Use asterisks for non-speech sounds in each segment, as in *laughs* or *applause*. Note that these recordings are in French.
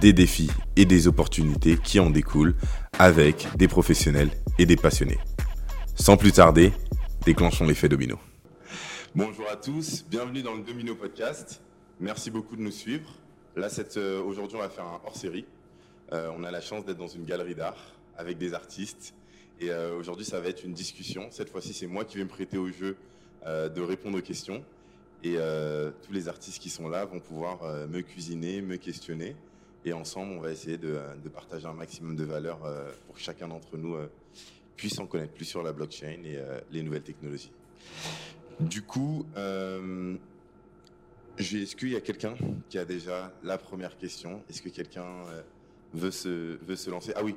des défis et des opportunités qui en découlent avec des professionnels et des passionnés. Sans plus tarder, déclenchons l'effet domino. Bonjour à tous, bienvenue dans le Domino Podcast. Merci beaucoup de nous suivre. Là, euh, aujourd'hui, on va faire un hors-série. Euh, on a la chance d'être dans une galerie d'art avec des artistes. Et euh, aujourd'hui, ça va être une discussion. Cette fois-ci, c'est moi qui vais me prêter au jeu de répondre aux questions. Et euh, tous les artistes qui sont là vont pouvoir euh, me cuisiner, me questionner. Et ensemble, on va essayer de, partager un maximum de valeur euh, pour que chacun d'entre nous puisse en connaître plus sur la blockchain et les nouvelles technologies. Du coup, est-ce qu'il y a quelqu'un qui a déjà la première question? Est-ce que quelqu'un veut, se, veut se lancer? Ah oui,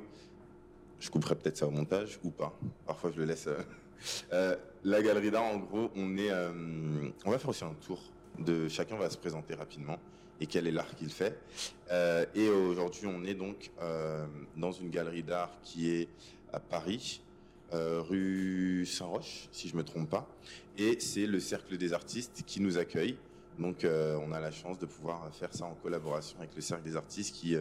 je couperai peut-être ça au montage ou pas. Parfois, je le laisse. *laughs* Euh, la galerie d'art, en gros, on est, euh, on va faire aussi un tour de chacun va se présenter rapidement et quel est l'art qu'il fait. Euh, et aujourd'hui, on est donc dans une galerie d'art qui est à Paris, rue Saint-Roch, si je me trompe pas. Et c'est le Cercle des artistes qui nous accueille. Donc, on a la chance de pouvoir faire ça en collaboration avec le Cercle des artistes qui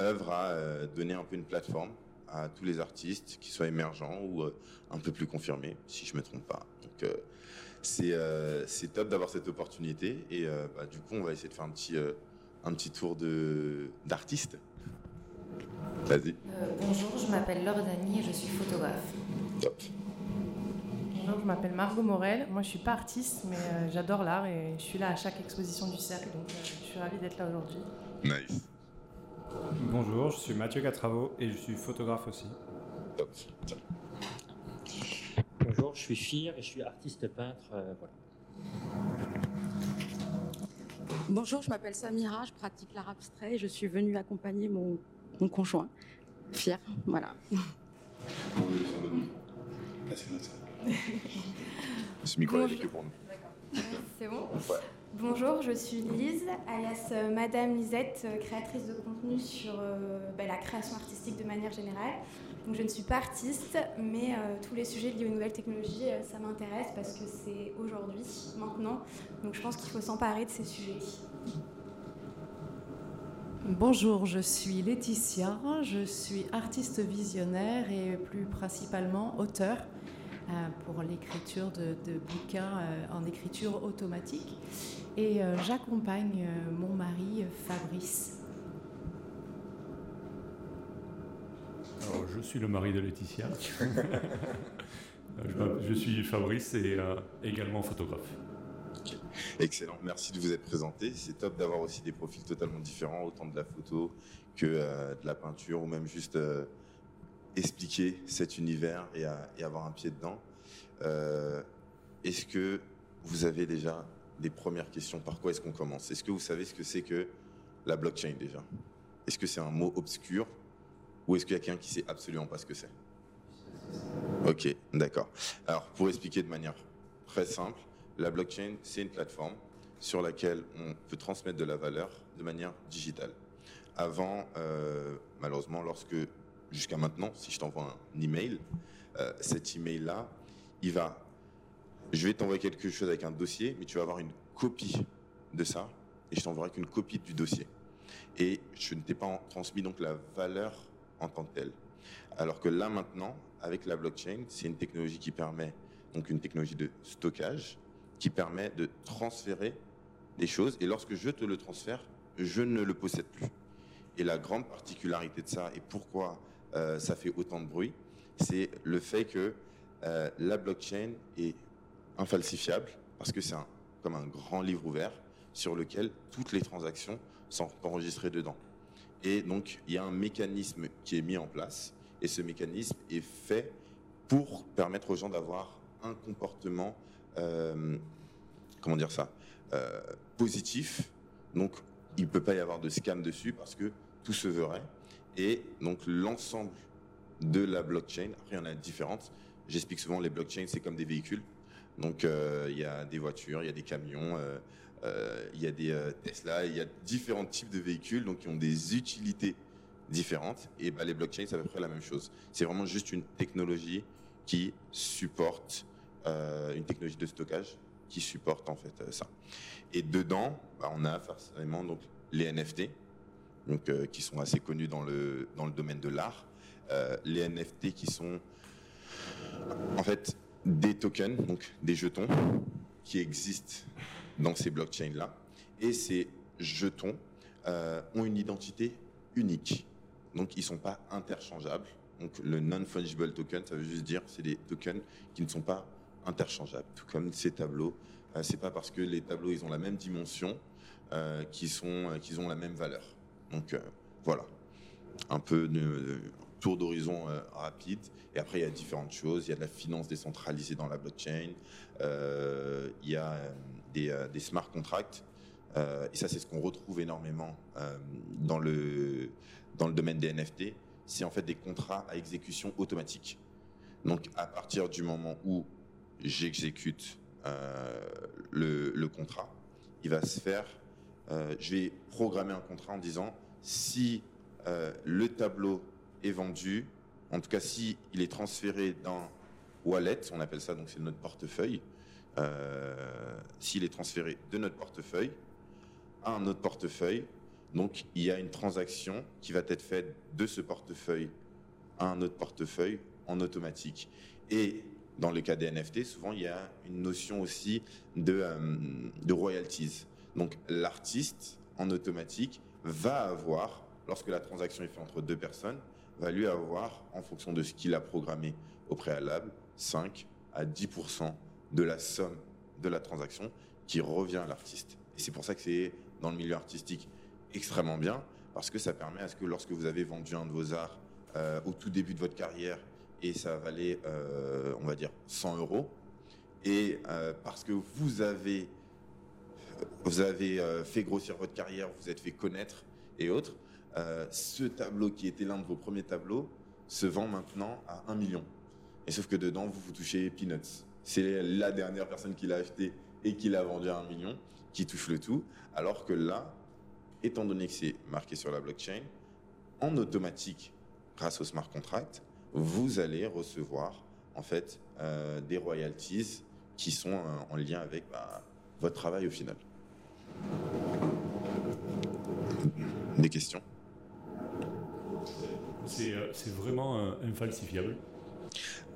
œuvre à donner un peu une plateforme à tous les artistes, qu'ils soient émergents ou euh, un peu plus confirmés, si je me trompe pas. Donc, euh, euh, c'est top d'avoir cette opportunité. Et bah, du coup, on va essayer de faire un petit, un petit tour d'artistes. Vas-y. bonjour, je m'appelle Laure Dany et je suis photographe. Top. Bonjour, je m'appelle Margot Morel. Moi, je suis pas artiste, mais j'adore l'art et je suis là à chaque exposition du cercle. Donc, je suis ravie d'être là aujourd'hui. Nice. Bonjour, je suis Mathieu Catravo et je suis photographe aussi. Bonjour, je suis Fir et je suis artiste peintre. Euh, Bonjour, je m'appelle Samira, je pratique l'art abstrait et je suis venue accompagner mon, conjoint, Fir. Voilà. Ce micro est pour nous. C'est bon? Bonjour, je suis Lise, alias euh, Madame Lisette, euh, créatrice de contenu sur euh, bah, la création artistique de manière générale. Donc je ne suis pas artiste, mais tous les sujets liés aux nouvelles technologies, ça m'intéresse parce que c'est aujourd'hui, maintenant. Donc je pense qu'il faut s'emparer de ces sujets. Bonjour, je suis Laetitia, je suis artiste visionnaire et plus principalement auteur. Euh, pour l'écriture de, bouquins euh, en écriture automatique. Et euh, j'accompagne mon mari Fabrice. Alors, je suis le mari de Laetitia. *laughs* je, suis Fabrice et également photographe. Excellent, merci de vous être présenté. C'est top d'avoir aussi des profils totalement différents, autant de la photo que de la peinture ou même juste expliquer cet univers et, avoir un pied dedans. Euh, est-ce que vous avez déjà des premières questions? Par quoi est-ce qu'on commence? Est-ce que vous savez ce que c'est que la blockchain déjà? Est-ce que c'est un mot obscur? Ou est-ce qu'il y a quelqu'un qui sait absolument pas ce que c'est? Ok, d'accord. Alors, pour expliquer de manière très simple, la blockchain, c'est une plateforme sur laquelle on peut transmettre de la valeur de manière digitale. Avant, euh, malheureusement, lorsque jusqu'à maintenant, si je t'envoie un email, euh, cet email-là, il va, je vais t'envoyer quelque chose avec un dossier, mais tu vas avoir une copie de ça, et je t'enverrai qu'une copie du dossier. Et je ne t'ai pas transmis donc la valeur en tant que telle. Alors que là maintenant, avec la blockchain, c'est une technologie qui permet, donc une technologie de stockage, qui permet de transférer des choses, et lorsque je te le transfère, je ne le possède plus. Et la grande particularité de ça, et pourquoi euh, ça fait autant de bruit, c'est le fait que euh, la blockchain est infalsifiable parce que c'est comme un grand livre ouvert sur lequel toutes les transactions sont enregistrées dedans. Et donc, il y a un mécanisme qui est mis en place et ce mécanisme est fait pour permettre aux gens d'avoir un comportement, euh, comment dire ça, positif. Donc, il ne peut pas y avoir de scam dessus parce que tout se verrait. Et donc l'ensemble de la blockchain. Après, il y en a différentes. J'explique souvent les blockchains, c'est comme des véhicules. Donc, euh, il y a des voitures, il y a des camions, euh, euh, il y a des Tesla, il y a différents types de véhicules, donc qui ont des utilités différentes. Et bah, les blockchains, c'est à peu près la même chose. C'est vraiment juste une technologie qui supporte une technologie de stockage qui supporte en fait ça. Et dedans, bah, on a forcément donc les NFT, donc qui sont assez connus dans le dans le domaine de l'art. les NFT qui sont en fait des tokens, donc des jetons, qui existent dans ces blockchains-là. Et ces jetons euh, ont une identité unique. Donc, ils ne sont pas interchangeables. Donc, le non-fungible token, ça veut juste dire c'est des tokens qui ne sont pas interchangeables. Tout comme ces tableaux. Euh, c'est pas parce que les tableaux ils ont la même dimension euh, qu'ils sont qu'ils ont la même valeur. Donc voilà, un peu de, tour d'horizon euh, rapide. Et après, il y a différentes choses. Il y a de la finance décentralisée dans la blockchain. Euh, il y a euh, des, smart contracts. et ça, c'est ce qu'on retrouve énormément dans, le, dans le domaine des NFT. C'est en fait des contrats à exécution automatique. Donc, à partir du moment où j'exécute le, le, contrat, il va se faire. je vais programmer un contrat en disant si le tableau est vendu, en tout cas si il est transféré dans wallet, on appelle ça donc c'est notre portefeuille, euh, s'il est transféré de notre portefeuille à un autre portefeuille, donc il y a une transaction qui va être faite de ce portefeuille à un autre portefeuille en automatique. Et dans le cas des NFT, souvent il y a une notion aussi euh, de royalties. Donc l'artiste en automatique va avoir, lorsque la transaction est faite entre deux personnes, va lui avoir, en fonction de ce qu'il a programmé au préalable, 5 à 10% de la somme de la transaction qui revient à l'artiste. Et c'est pour ça que c'est dans le milieu artistique extrêmement bien, parce que ça permet à ce que lorsque vous avez vendu un de vos arts euh, au tout début de votre carrière et ça valait, euh, on va dire, 100 euros, et euh, parce que vous avez, vous avez fait grossir votre carrière, vous êtes fait connaître et autres, euh, ce tableau qui était l'un de vos premiers tableaux se vend maintenant à 1 million. Et sauf que dedans, vous vous touchez peanuts. C'est la dernière personne qui l'a acheté et qui l'a vendu à 1 million qui touche le tout. Alors que là, étant donné que c'est marqué sur la blockchain, en automatique, grâce au smart contract, vous allez recevoir en fait euh, des royalties qui sont euh, en lien avec bah, votre travail au final. Des questions? C'est vraiment euh, infalsifiable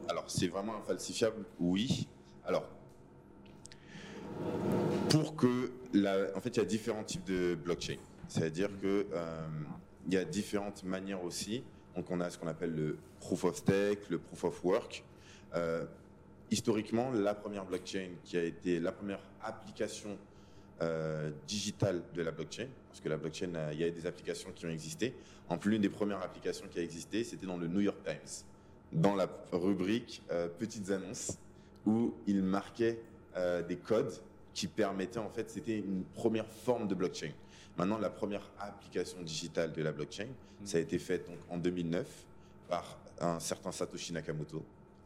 Alors, c'est vraiment infalsifiable, oui. Alors, pour que la, en fait, il y a différents types de blockchain. C'est-à-dire que euh, il y a différentes manières aussi. Donc, on a ce qu'on appelle le proof of stake, le proof of work. historiquement, la première blockchain qui a été la première application euh, digitale de la blockchain, parce que la blockchain, il y a des applications qui ont existé. En plus, l'une des premières applications qui a existé, c'était dans le New York Times, dans la rubrique euh, petites annonces, où il marquait euh, des codes qui permettaient, en fait, c'était une première forme de blockchain. Maintenant, la première application digitale de la blockchain, mm. ça a été fait donc, en 2009 par un certain Satoshi Nakamoto.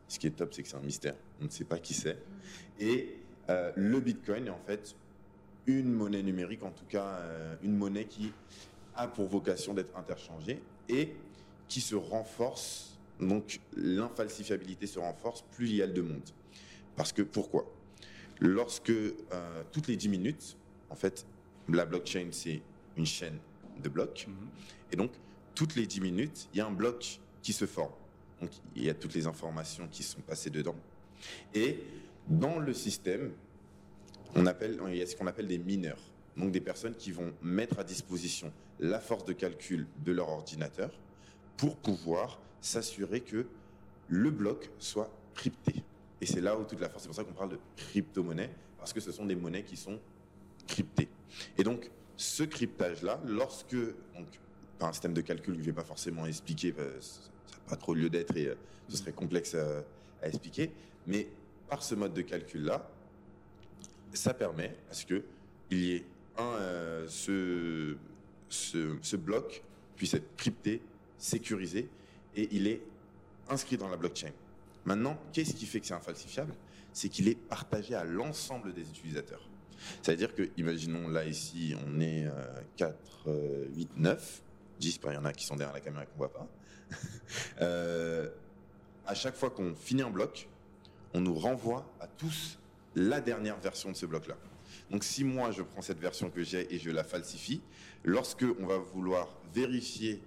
Ce qui est top, c'est que c'est un mystère. On ne sait pas qui c'est. Et le Bitcoin est en fait une monnaie numérique, en tout cas euh, une monnaie qui a pour vocation d'être interchangée et qui se renforce, donc l'infalsifiabilité se renforce plus il y a de monde. Parce que pourquoi? Lorsque euh, toutes les 10 minutes, en fait, la blockchain c'est une chaîne de blocs, mhm. et donc toutes les 10 minutes, il y a un bloc qui se forme. Donc il y a toutes les informations qui sont passées dedans. Et dans le système, on appelle, il y a ce qu'on appelle des mineurs, donc des personnes qui vont mettre à disposition la force de calcul de leur ordinateur pour pouvoir s'assurer que le bloc soit crypté. Et c'est là où toute la force, c'est pour ça qu'on parle de crypto-monnaie, parce que ce sont des monnaies qui sont cryptées. Et donc, ce cryptage-là, lorsque, par un système de calcul que je ne vais pas forcément expliquer, ça n'a pas trop lieu d'être et euh, ce serait complexe à expliquer, mais par ce mode de calcul-là, ça permet à ce qu'il y ait euh, ce, ce, bloc puisse être crypté, sécurisé, et il est inscrit dans la blockchain. Maintenant, qu'est-ce qui fait que c'est infalsifiable? C'est qu'il est partagé à l'ensemble des utilisateurs. C'est-à-dire que, imaginons là ici, on est 4, 8, 9, 10, il y en a qui sont derrière la caméra et qu'on ne voit pas. *laughs* Euh, à chaque fois qu'on finit un bloc, on nous renvoie à tous la dernière version de ce bloc-là. Donc si moi je prends cette version que j'ai et je la falsifie, lorsque on va vouloir vérifier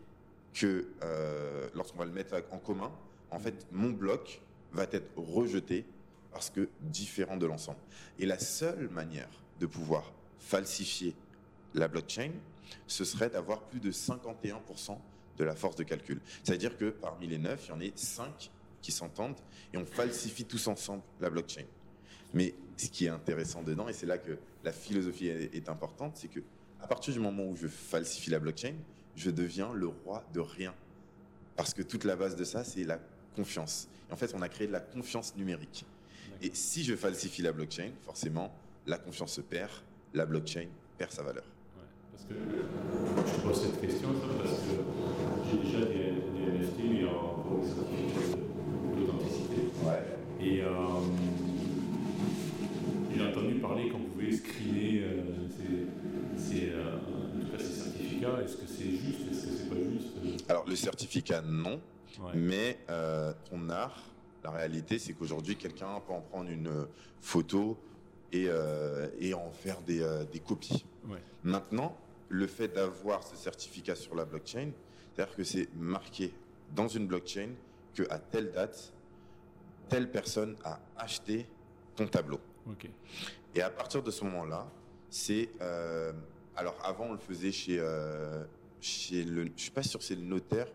que, euh, lorsqu'on va le mettre en commun, en fait mon bloc va être rejeté parce que différent de l'ensemble. Et la seule manière de pouvoir falsifier la blockchain, ce serait d'avoir plus de 51% de la force de calcul. C'est-à-dire que parmi les 9, il y en a 5 qui s'entendent et on falsifie tous ensemble la blockchain. Mais ce qui est intéressant dedans, et c'est là que la philosophie est, importante, c'est que à partir du moment où je falsifie la blockchain, je deviens le roi de rien. Parce que toute la base de ça, c'est la confiance. Et en fait, on a créé de la confiance numérique. Et si je falsifie la blockchain, forcément, la confiance se perd, la blockchain perd sa valeur. parce que je pose cette question, parce que j'ai déjà des, des NFT pour les certificats d'authenticité. Et euh, j'ai entendu parler qu'on pouvait screener euh, ces, euh, ces, certificats. Est-ce que c'est juste Est-ce que c'est pas juste Alors, le certificat, non. Mais ton art, la réalité, c'est qu'aujourd'hui, quelqu'un peut en prendre une photo et, et en faire des, des copies. Maintenant, le fait d'avoir ce certificat sur la blockchain, c'est-à-dire que c'est marqué dans une blockchain que à telle date, telle personne a acheté ton tableau. Et à partir de ce moment-là, c'est euh, alors avant on le faisait chez euh, chez le, je suis pas sûr c'est le notaire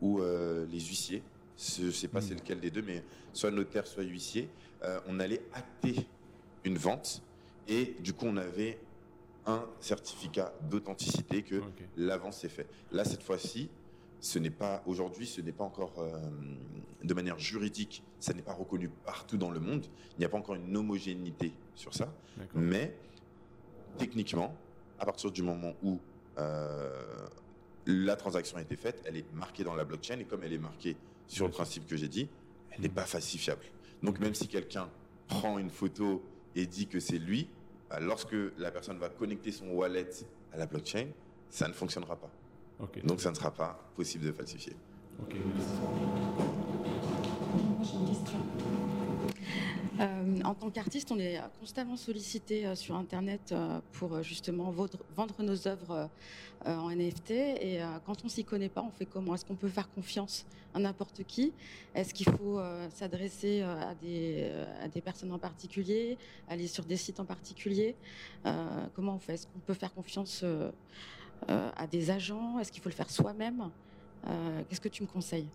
ou euh, les huissiers. Je sais pas c'est hmm. lequel des deux, mais soit notaire soit huissier, on allait acter une vente et du coup on avait un certificat d'authenticité que l'avance est fait. Là cette fois-ci, ce n'est pas aujourd'hui, ce n'est pas encore euh, de manière juridique, ça n'est pas reconnu partout dans le monde. Il n'y a pas encore une homogénéité sur ça, mais techniquement, à partir du moment où euh, la transaction a été faite, elle est marquée dans la blockchain et comme elle est marquée sur le principe que j'ai dit, elle n'est pas falsifiable. Donc même si quelqu'un prend une photo et dit que c'est lui, bah, lorsque la personne va connecter son wallet à la blockchain, ça ne fonctionnera pas. Donc ça ne sera pas possible de falsifier. Euh, en tant qu'artiste, on est constamment sollicité euh, sur Internet euh, pour justement vendre, nos œuvres en NFT. Et quand on s'y connaît pas, on fait comment? Est-ce qu'on peut faire confiance à n'importe qui? Est-ce qu'il faut s'adresser à des, personnes en particulier Aller sur des sites en particulier? Comment on fait? Est-ce qu'on peut faire confiance à des agents? Est-ce qu'il faut le faire soi-même? Qu'est-ce que tu me conseilles?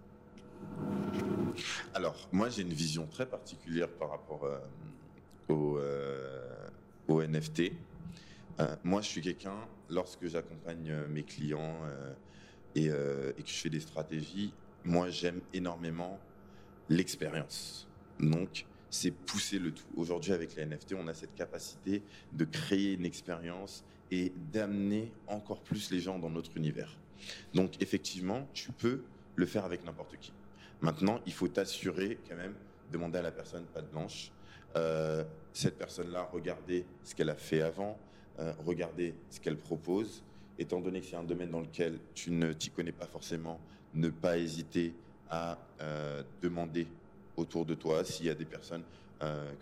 Alors, moi, j'ai une vision très particulière par rapport euh, au, au, NFT. moi, je suis quelqu'un, lorsque j'accompagne mes clients et, et, que je fais des stratégies, moi, j'aime énormément l'expérience. Donc, c'est pousser le tout. Aujourd'hui, avec les NFT, on a cette capacité de créer une expérience et d'amener encore plus les gens dans notre univers. Donc effectivement, tu peux le faire avec n'importe qui. Maintenant, il faut t'assurer quand même, demander à la personne pas de blanche, euh, cette personne-là, regardez ce qu'elle a fait avant, euh, regardez ce qu'elle propose. Étant donné que c'est un domaine dans lequel tu ne t'y connais pas forcément, ne pas hésiter à euh, demander autour de toi s'il y a des personnes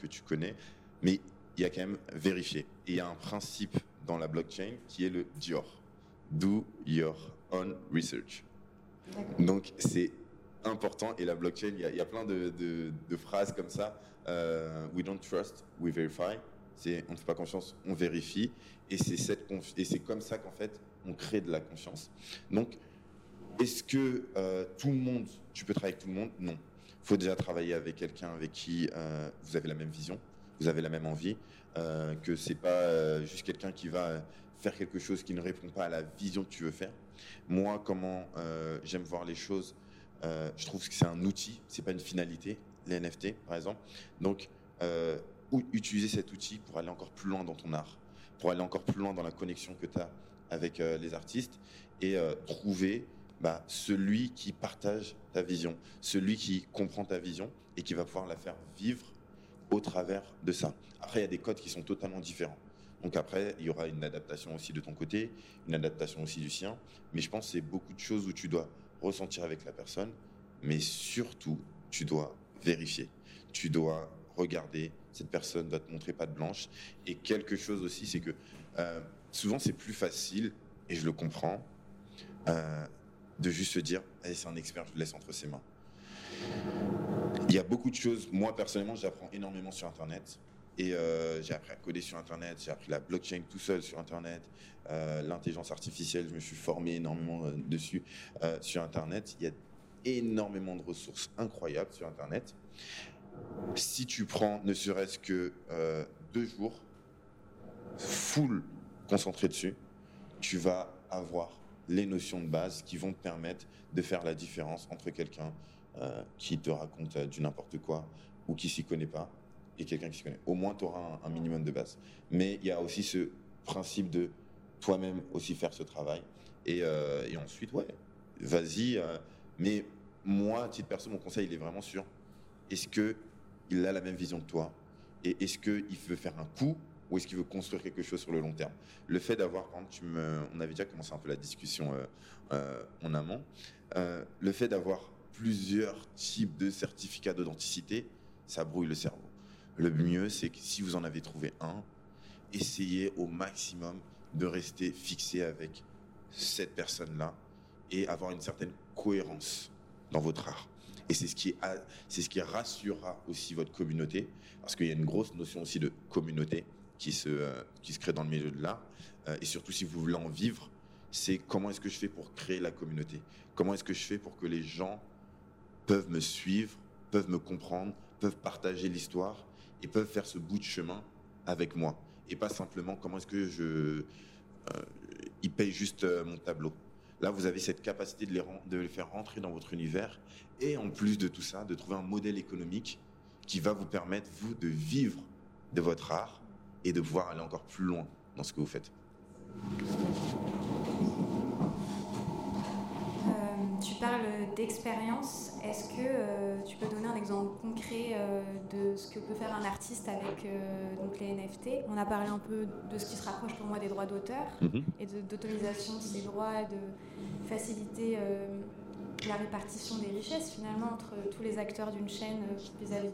que tu connais. Mais il y a quand même vérifier. Et il y a un principe dans la blockchain qui est le DIOR. Do your own research. Donc c'est important et la blockchain, il y, a, plein de, phrases comme ça. Euh, we don't trust, we verify. C'est on ne fait pas confiance, on vérifie. Et c'est cette et c'est comme ça qu'en fait on crée de la confiance. Donc est-ce que euh, tout le monde, tu peux travailler avec tout le monde? Non. Il faut déjà travailler avec quelqu'un avec qui euh, vous avez la même vision, vous avez la même envie, euh, que c'est pas juste quelqu'un qui va faire quelque chose qui ne répond pas à la vision que tu veux faire. Moi, comment j'aime voir les choses, je trouve que c'est un outil, c'est pas une finalité, les NFT par exemple. Donc, utiliser cet outil pour aller encore plus loin dans ton art, pour aller encore plus loin dans la connexion que tu as avec les artistes et trouver bah, celui qui partage ta vision, celui qui comprend ta vision et qui va pouvoir la faire vivre au travers de ça. Après, il y a des codes qui sont totalement différents. Donc après, il y aura une adaptation aussi de ton côté, une adaptation aussi du sien. Mais je pense que c'est beaucoup de choses où tu dois ressentir avec la personne, mais surtout, tu dois vérifier. Tu dois regarder, cette personne doit te montrer pas de blanche. Et quelque chose aussi, c'est que euh, souvent c'est plus facile, et je le comprends, euh, de juste se dire, c'est un expert, je le laisse entre ses mains. Il y a beaucoup de choses, moi personnellement, j'apprends énormément sur Internet. Et euh, j'ai appris à coder sur Internet, j'ai appris la blockchain tout seul sur Internet, euh, l'intelligence artificielle, je me suis formé énormément dessus sur Internet. Il y a énormément de ressources incroyables sur Internet. Si tu prends ne serait-ce que deux jours, full concentré dessus, tu vas avoir les notions de base qui vont te permettre de faire la différence entre quelqu'un euh, qui te raconte euh, du n'importe quoi ou qui s'y connaît pas et quelqu'un qui s'y connaît. Au moins, tu auras un, minimum de base. Mais il y a aussi ce principe de toi-même aussi faire ce travail. Et, euh, ensuite, ouais, vas-y. mais moi, à titre perso, mon conseil, il est vraiment sur est-ce qu'il a la même vision que toi? Et est-ce qu'il veut faire un coup ou est-ce qu'il veut construire quelque chose sur le long terme? Le fait d'avoir, quand tu on avait déjà commencé un peu la discussion euh, euh, en amont, euh, le fait d'avoir plusieurs types de certificats d'authenticité, ça brouille le cerveau. Le mieux, c'est que si vous en avez trouvé un, essayez au maximum de rester fixé avec cette personne-là et avoir une certaine cohérence dans votre art. Et c'est ce qui, c'est ce qui rassurera aussi votre communauté, parce qu'il y a une grosse notion aussi de communauté qui se, euh, qui se crée dans le milieu de l'art. Euh, et surtout, si vous voulez en vivre, c'est comment est-ce que je fais pour créer la communauté? Comment est-ce que je fais pour que les gens peuvent me suivre, peuvent me comprendre, peuvent partager l'histoire? Et peuvent faire ce bout de chemin avec moi Et pas simplement comment est-ce que je... Euh, ils payent juste mon tableau. Là, vous avez cette capacité de les faire rentrer dans votre univers et en plus de tout ça, de trouver un modèle économique qui va vous permettre, vous, de vivre de votre art et de pouvoir aller encore plus loin dans ce que vous faites. Euh, tu parles d'expérience. Est-ce que euh, tu peux donner un exemple concret euh, de ce que peut faire un artiste avec donc les NFT On a parlé un peu de ce qui se rapproche pour moi des droits d'auteur mhm. et d'autorisation de ces droits, de faciliter la répartition des richesses finalement entre tous les acteurs d'une chaîne vis-à-vis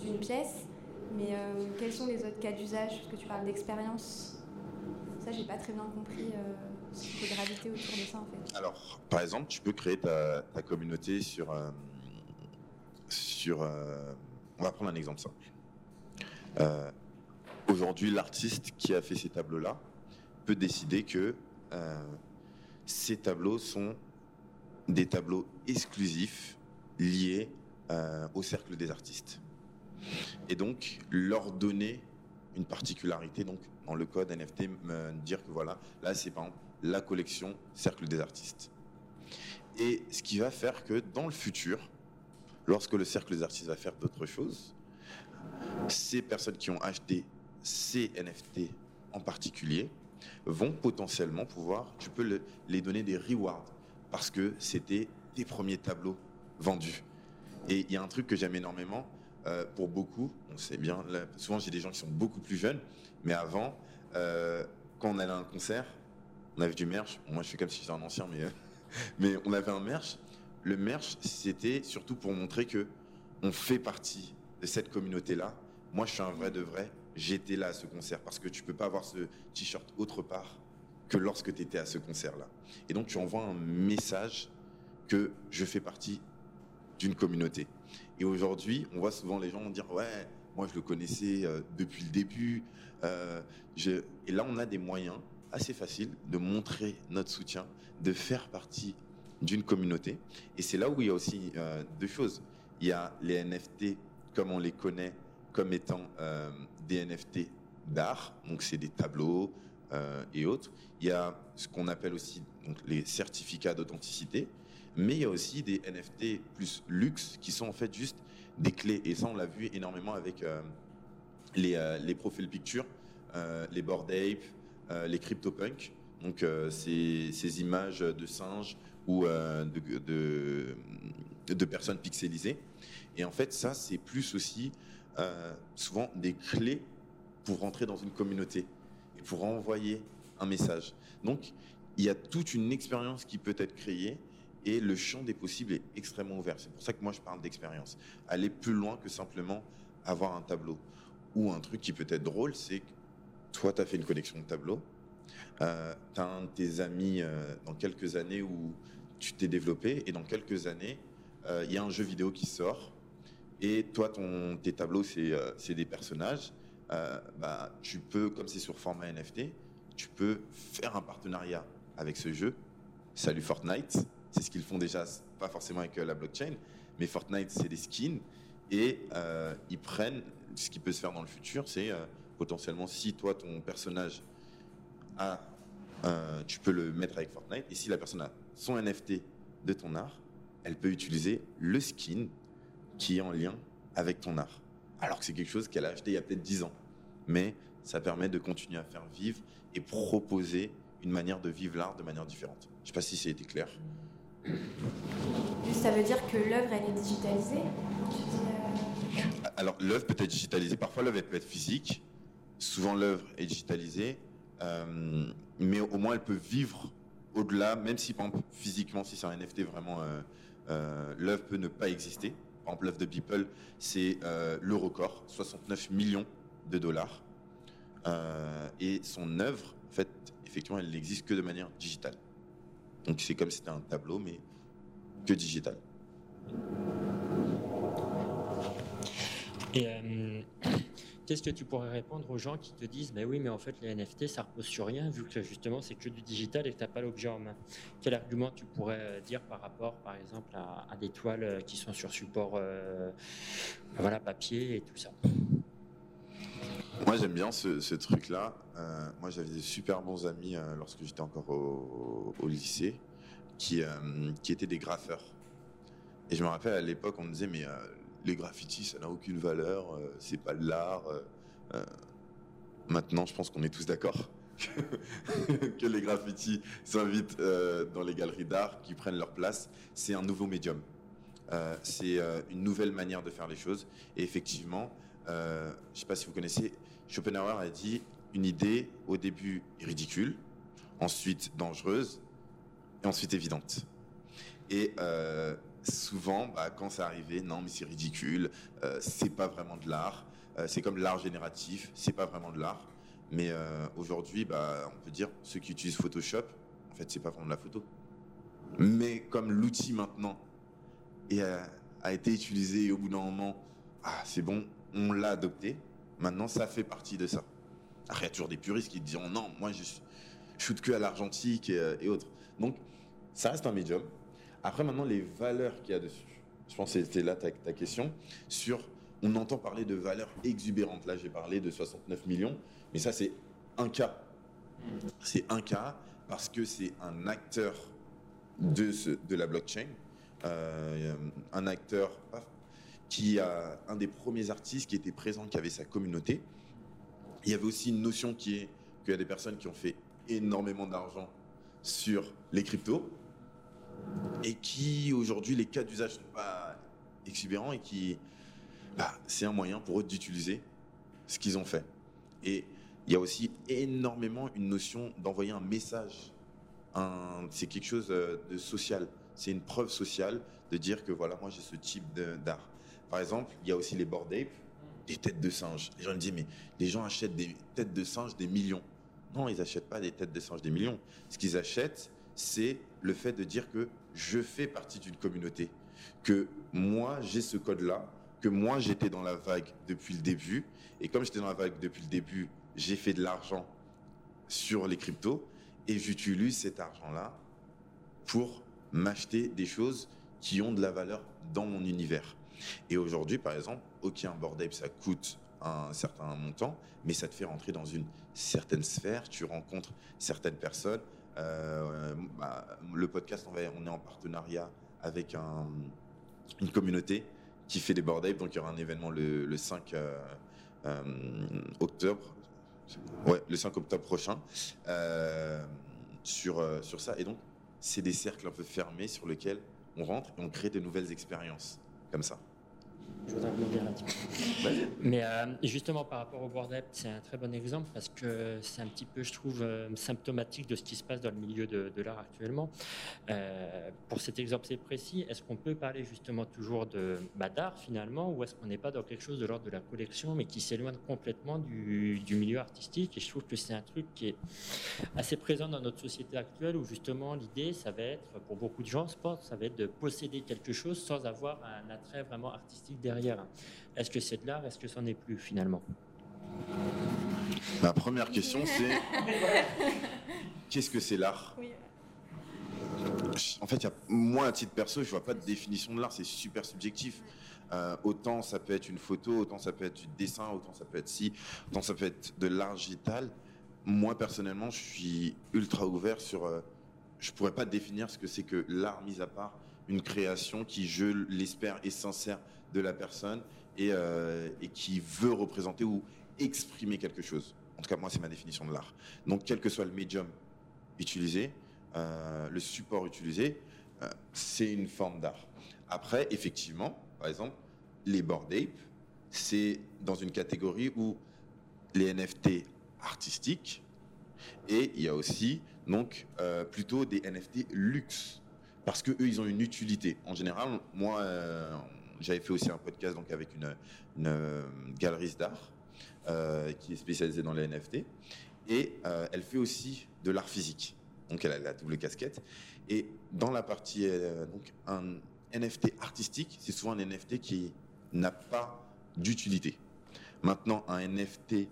d'une pièce. Mais euh, quels sont les autres cas d'usage? Parce que tu parles d'expérience. Ça, j'ai pas très bien compris euh, peut graviter autour de ça en fait. Alors, par exemple, tu peux créer ta, communauté sur. Euh, sur on va prendre un exemple simple. Aujourd'hui, l'artiste qui a fait ces tableaux-là peut décider que ces tableaux sont des tableaux exclusifs liés au cercle des artistes et donc leur donner une particularité, donc dans le code NFT, dire que voilà, là c'est par exemple la collection Cercle des artistes. Et ce qui va faire que dans le futur, lorsque le Cercle des artistes va faire d'autres choses, ces personnes qui ont acheté ces NFT en particulier vont potentiellement pouvoir, tu peux les donner des rewards parce que c'était tes premiers tableaux vendus. Et il y a un truc que j'aime énormément, euh, pour beaucoup, on sait bien, souvent j'ai des gens qui sont beaucoup plus jeunes, mais avant, euh, quand on allait à un concert, on avait du merch. moi, je fais comme si j'étais un ancien, mais, euh, *laughs* mais on avait un merch. Le merch, c'était surtout pour montrer que on fait partie de cette communauté-là. Moi, je suis un vrai de vrai. J'étais là à ce concert parce que tu peux pas avoir ce t-shirt autre part que lorsque tu étais à ce concert-là. Et donc, tu envoies un message que je fais partie d'une communauté. Et aujourd'hui, on voit souvent les gens dire ouais, moi je le connaissais euh, depuis le début. Euh, et là, on a des moyens assez faciles de montrer notre soutien, de faire partie d'une communauté. Et c'est là où il y a aussi euh, deux choses. Il y a les NFT comme on les connaît comme étant des NFT d'art, donc c'est des tableaux et autres. Il y a ce qu'on appelle aussi les certificats d'authenticité, mais il y a aussi des NFT plus luxe qui sont en fait juste des clés. Et ça, on l'a vu énormément avec euh, les, euh, les profils pictures, euh, les board ape, les CryptoPunk. Donc, ces, ces, images de singes ou de, de, de, personnes pixelisées. Et en fait, ça, c'est plus aussi souvent des clés pour rentrer dans une communauté et pour envoyer un message. Donc, il y a toute une expérience qui peut être créée et le champ des possibles est extrêmement ouvert. C'est pour ça que moi je parle d'expérience. Aller plus loin que simplement avoir un tableau. Ou un truc qui peut être drôle, c'est toi, tu as fait une collection de tableaux. Euh, tu as un de tes amis euh, dans quelques années où tu t'es développé et dans quelques années, euh, il y a un jeu vidéo qui sort. Et toi, ton, tes tableaux, c'est euh, des personnages. bah, tu peux, comme c'est sur format NFT, tu peux faire un partenariat avec ce jeu. Salut Fortnite c'est ce qu'ils font déjà, pas forcément avec euh, la blockchain, mais Fortnite, c'est des skins et euh, ils prennent ce qui peut se faire dans le futur, c'est euh, potentiellement si toi ton personnage a, tu peux le mettre avec Fortnite et si la personne a son NFT de ton art, elle peut utiliser le skin qui est en lien avec ton art. Alors que c'est quelque chose qu'elle a acheté il y a peut-être 10 ans. Mais ça permet de continuer à faire vivre et proposer une manière de vivre l'art de manière différente. Je ne sais pas si c'est été clair. Ça veut dire que l'œuvre, elle est digitalisée? Euh, Alors, l'œuvre peut être digitalisée. Parfois, l'œuvre, peut être physique. Souvent, l'œuvre est digitalisée. Euh, mais au moins, elle peut vivre au-delà, même si, par exemple, physiquement, si c'est un NFT, vraiment, euh, l'œuvre peut ne pas exister. Par exemple, l'œuvre de Beeple, c'est le record, 69 millions de dollars. et son œuvre, en fait, effectivement, elle n'existe que de manière digitale. Donc c'est comme si c'était un tableau, mais que digital. Et euh, qu'est-ce que tu pourrais répondre aux gens qui te disent Ben oui, mais en fait, les NFT, ça repose sur rien, vu que justement, c'est que du digital et que tu n'as pas l'objet en main Quel argument tu pourrais euh, dire par rapport, par exemple, à, des toiles euh, qui sont sur support voilà, papier et tout ça? Moi, j'aime bien ce, truc-là. Euh, moi, j'avais des super bons amis euh, lorsque j'étais encore au, lycée qui, euh, qui étaient des graffeurs. Et je me rappelle à l'époque, on me disait, mais les graffitis, ça n'a aucune valeur, c'est pas de l'art. maintenant, je pense qu'on est tous d'accord *laughs* que les graffitis s'invitent dans les galeries d'art, qui prennent leur place. C'est un nouveau médium. c'est une nouvelle manière de faire les choses. Et effectivement, je ne sais pas si vous connaissez Schopenhauer a dit une idée au début ridicule, ensuite dangereuse, et ensuite évidente. Euh, souvent, bah, quand c'est arrivé, non, mais c'est ridicule, euh, c'est pas vraiment de l'art, euh, c'est comme l'art génératif, c'est pas vraiment de l'art. Mais aujourd'hui, bah, on peut dire ceux qui utilisent Photoshop, en fait, c'est pas vraiment de la photo. Mais comme l'outil maintenant a été utilisé au bout d'un moment, ah, c'est bon, on l'a adopté, Maintenant, ça fait partie de ça. Après, il y a toujours des puristes qui diront non, moi je shoot que à l'argentique et, euh, et, autres. Donc, ça reste un médium. Après, maintenant, les valeurs qu'il y a dessus. Je pense que c'était là ta, question. Sur, on entend parler de valeurs exubérantes. Là, j'ai parlé de 69 millions, mais ça, c'est un cas. C'est un cas parce que c'est un acteur de, de la blockchain, euh, un acteur qui a un des premiers artistes qui était présent, qui avait sa communauté. Il y avait aussi une notion qui est qu'il y a des personnes qui ont fait énormément d'argent sur les cryptos et qui aujourd'hui les cas d'usage sont pas exubérants et qui bah, c'est un moyen pour eux d'utiliser ce qu'ils ont fait. Et il y a aussi énormément une notion d'envoyer un message. c'est quelque chose de social. C'est une preuve sociale de dire que voilà, moi j'ai ce type d'art. Par exemple, il y a aussi les board apes, des têtes de singe. Les gens me disent, mais les gens achètent des têtes de singe des millions. Non, ils n'achètent pas des têtes de singe des millions. Ce qu'ils achètent, c'est le fait de dire que je fais partie d'une communauté, que moi j'ai ce code-là, que moi j'étais dans la vague depuis le début, et comme j'étais dans la vague depuis le début, j'ai fait de l'argent sur les cryptos, et j'utilise cet argent-là pour m'acheter des choses qui ont de la valeur dans mon univers. Et aujourd'hui, par exemple, ok, un board ça coûte un certain montant, mais ça te fait rentrer dans une certaine sphère, tu rencontres certaines personnes. Euh, bah, le podcast, on, on, est en partenariat avec une communauté qui fait des board apes, donc il y aura un événement le, 5 euh, euh, octobre. Ouais, le 5 octobre prochain. sur, sur ça. Et donc, c'est des cercles un peu fermés sur lesquels on rentre et on crée de nouvelles expériences, comme ça. Je voudrais rebondir là-dessus. Mais euh, justement, par rapport au board c'est un très bon exemple parce que c'est un petit peu, je trouve, euh, symptomatique de ce qui se passe dans le milieu de, l'art actuellement. Euh, pour cet exemple précis, est-ce qu'on peut parler justement toujours de bah, d'art finalement ou est-ce qu'on n'est pas dans quelque chose de l'ordre de la collection mais qui s'éloigne complètement du, du, milieu artistique? Et je trouve que c'est un truc qui est assez présent dans notre société actuelle où justement l'idée, ça va être, pour beaucoup de gens, sport, ça va être de posséder quelque chose sans avoir un attrait vraiment artistique derrière est-ce que c'est de l'art? Est-ce que c'en est plus finalement? Ma première question, c'est *laughs* qu'est-ce que c'est l'art? En fait, moi, à titre perso, je vois pas de définition de l'art. C'est super subjectif. Euh, autant ça peut être une photo, autant ça peut être du dessin, autant ça peut être si, autant ça peut être de l'art digital. Moi, personnellement, je suis ultra ouvert sur. Euh, je pourrais pas définir ce que c'est que l'art, mis à part une création qui, je l'espère, est sincère de la personne euh, et, qui veut représenter ou exprimer quelque chose. En tout cas, moi, c'est ma définition de l'art. Donc, quel que soit le médium utilisé, euh, le support utilisé, euh, c'est une forme d'art. Après, effectivement, par exemple, les board c'est dans une catégorie où les NFT artistiques et il y a aussi donc plutôt des NFT luxe parce que eux ils ont une utilité. En général, moi j'avais fait aussi un podcast donc avec une, une galeriste d'art euh, qui est spécialisée dans les NFT et euh, elle fait aussi de l'art physique. Donc elle a la double casquette et dans la partie euh, donc un NFT artistique, c'est souvent un NFT qui n'a pas d'utilité. Maintenant un NFT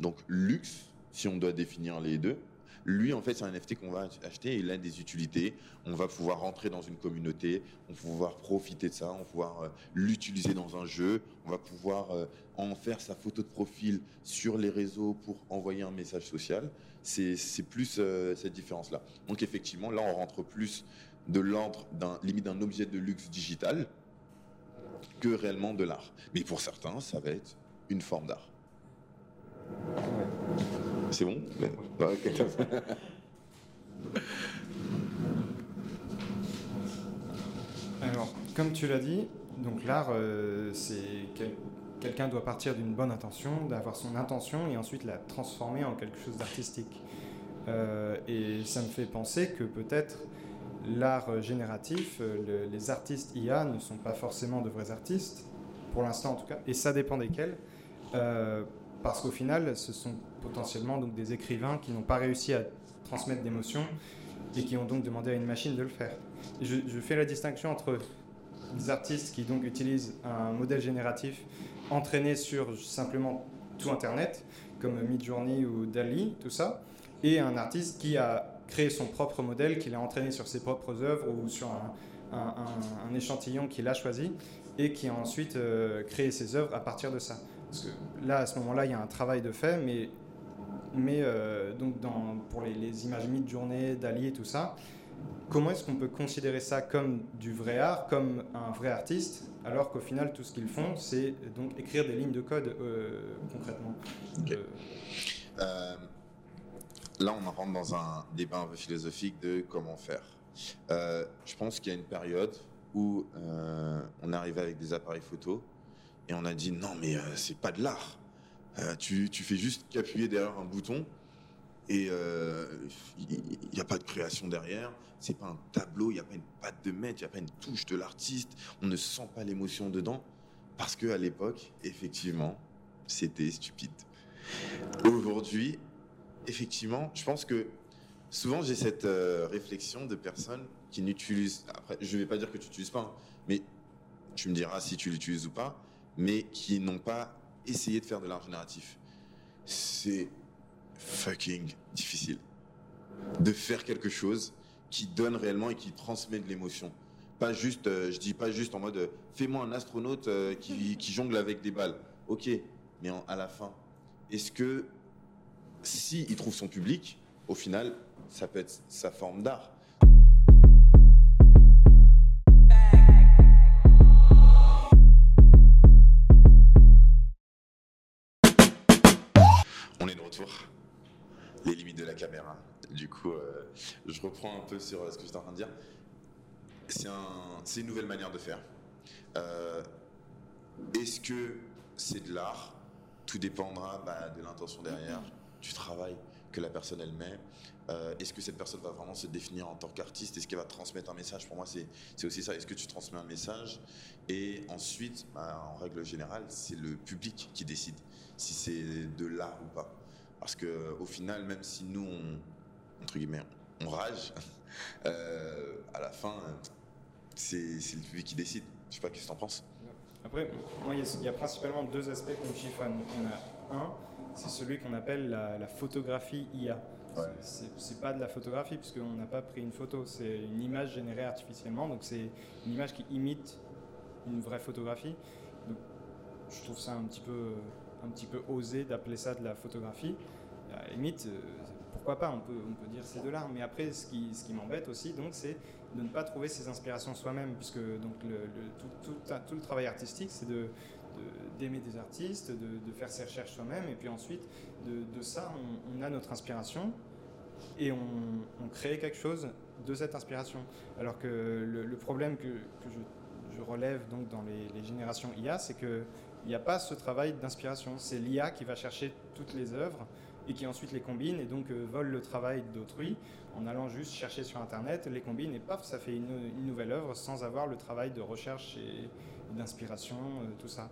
donc luxe, si on doit définir les deux, lui, en fait, c'est un NFT qu'on va acheter et il a des utilités. On va pouvoir rentrer dans une communauté, on va pouvoir profiter de ça, on va pouvoir euh, l'utiliser dans un jeu, on va pouvoir euh, en faire sa photo de profil sur les réseaux pour envoyer un message social. C'est plus euh, cette différence-là. Donc effectivement, là, on rentre plus de l'ordre d'un limite d'un objet de luxe digital que réellement de l'art. Mais pour certains, ça va être une forme d'art. C'est bon *laughs* Alors, comme tu l'as dit, donc l'art, euh, c'est quelqu'un doit partir d'une bonne intention, d'avoir son intention et ensuite la transformer en quelque chose d'artistique. Euh, et ça me fait penser que peut-être l'art génératif, euh, les artistes IA ne sont pas forcément de vrais artistes, pour l'instant en tout cas, et ça dépend desquels parce qu'au final, ce sont potentiellement donc des écrivains qui n'ont pas réussi à transmettre d'émotions et qui ont donc demandé à une machine de le faire. je, fais la distinction entre des artistes qui donc utilisent un modèle génératif entraîné sur simplement tout Internet, comme Midjourney ou Dali, tout ça, et un artiste qui a créé son propre modèle, qu'il a entraîné sur ses propres œuvres ou sur un, échantillon qu'il a choisi, et qui a ensuite euh, créé ses œuvres à partir de ça. Parce que là, à ce moment-là, il y a un travail de fait, mais, mais euh, donc dans, pour les, les images mid-journée, d'Ali et tout ça, comment est-ce qu'on peut considérer ça comme du vrai art, comme un vrai artiste, alors qu'au final, tout ce qu'ils font, c'est donc écrire des lignes de code euh, concrètement euh, Là, on rentre dans un débat un peu philosophique de comment faire. je pense qu'il y a une période où on arrivait avec des appareils photo et on a dit non, mais euh, c'est pas de l'art. Euh, tu, tu, fais juste qu'appuyer derrière un bouton et il euh, n'y a pas de création derrière. C'est pas un tableau, il n'y a pas une patte de maître, il n'y a pas une touche de l'artiste. On ne sent pas l'émotion dedans parce que à l'époque, effectivement, c'était stupide. Aujourd'hui, effectivement, je pense que souvent j'ai cette réflexion de personnes qui n'utilisent. Après, je vais pas dire que tu n'utilises pas, hein, mais tu me diras si tu l'utilises ou pas mais qui n'ont pas essayé de faire de l'art génératif. C'est fucking difficile de faire quelque chose qui donne réellement et qui transmet de l'émotion. Pas juste, euh, je dis pas juste en mode euh, fais-moi un astronaute euh, qui, *laughs* jongle avec des balles. Ok, mais à la fin, est-ce que si il trouve son public, au final, ça peut être sa forme d'art sur ce que j'étais en train de dire. C'est un, une nouvelle manière de faire. Est-ce que c'est de l'art? Tout dépendra bah, de l'intention derrière, du travail que la personne elle met. Euh, est-ce que cette personne va vraiment se définir en tant qu'artiste? Est-ce qu'elle va transmettre un message? Pour moi, c'est aussi ça. Est-ce que tu transmets un message? Et ensuite, bah, en règle générale, c'est le public qui décide si c'est de l'art ou pas. Parce que au final, même si nous, on, entre guillemets, on rage, *laughs* euh, à la fin, c'est le public qui décide. Je sais pas, qu'est-ce que tu en penses? Après, moi, il y, a principalement deux aspects qu'on y en a un, c'est celui qu'on appelle la, photographie IA. C'est pas de la photographie puisqu'on n'a pas pris une photo, c'est une image générée artificiellement, donc c'est une image qui imite une vraie photographie. Donc, je trouve ça un petit peu, un petit peu osé d'appeler ça de la photographie. À la limite, euh, pourquoi pas, on peut, on peut dire c'est de l'art, mais après ce qui, ce qui m'embête aussi, donc, c'est de ne pas trouver ses inspirations soi-même, puisque donc, tout, tout, tout, le travail artistique, c'est de, d'aimer des artistes, de, faire ses recherches soi-même, et puis ensuite, de, ça, on, a notre inspiration, et on, crée quelque chose de cette inspiration. Alors que le, problème que, je, relève donc dans les, générations IA, c'est qu'il n'y a pas ce travail d'inspiration. C'est l'IA qui va chercher toutes les œuvres et qui ensuite les combine et donc euh, vole le travail d'autrui en allant juste chercher sur Internet, les combine et paf, ça fait une, nouvelle œuvre sans avoir le travail de recherche et, d'inspiration, euh, tout ça.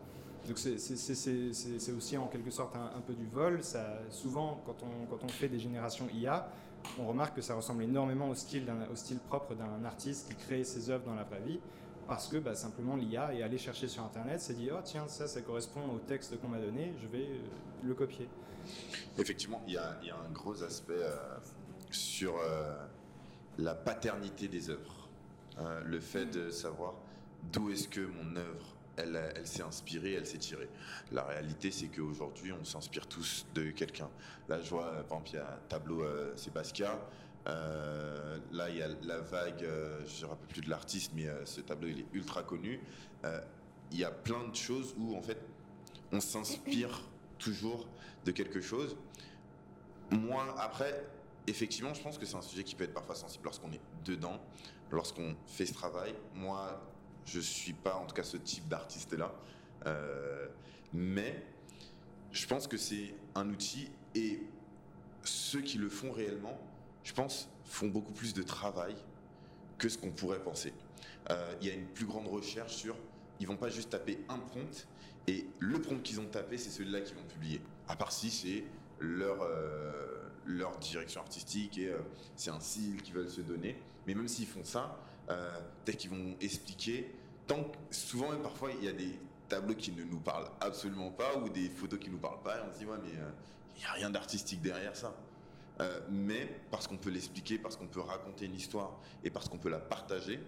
Donc c'est aussi en quelque sorte un, peu du vol. Souvent, quand on, quand on fait des générations IA, on remarque que ça ressemble énormément au style, au style propre d'un artiste qui crée ses œuvres dans la vraie vie. Parce que bah, simplement l'IA est allé chercher sur Internet, s'est dit Oh tiens, ça, ça correspond au texte qu'on m'a donné, je vais euh, le copier. Effectivement, il y a, un gros aspect euh, sur euh, la paternité des œuvres. le fait de savoir d'où est-ce que mon œuvre elle, s'est inspirée, elle s'est tirée. La réalité, c'est qu'aujourd'hui, on s'inspire tous de quelqu'un. Là, je vois, par exemple, il y a un tableau Sébastien. Euh, là, il y a la vague, euh, je ne me rappelle plus de l'artiste, mais ce tableau, il est ultra connu. il y a plein de choses où, en fait, on s'inspire *coughs* toujours de quelque chose. Moi, après, effectivement, je pense que c'est un sujet qui peut être parfois sensible lorsqu'on est dedans, lorsqu'on fait ce travail. Moi, je suis pas, en tout cas, ce type d'artiste-là. Euh, mais je pense que c'est un outil et ceux qui le font réellement, je pense, font beaucoup plus de travail que ce qu'on pourrait penser. Euh, il y a une plus grande recherche sur. Ils vont pas juste taper un prompt et le prompt qu'ils ont tapé, c'est celui-là qu'ils vont publier. À part si c'est leur, euh, leur direction artistique et c'est un style qu'ils veulent se donner. Mais même s'ils font ça, peut-être qu'ils vont expliquer souvent, même parfois, il y a des tableaux qui ne nous parlent absolument pas ou des photos qui ne nous parlent pas et on se dit, ouais, mais euh, il n'y a rien d'artistique derrière ça. Euh, mais parce qu'on peut l'expliquer, parce qu'on peut raconter une histoire et parce qu'on peut la partager,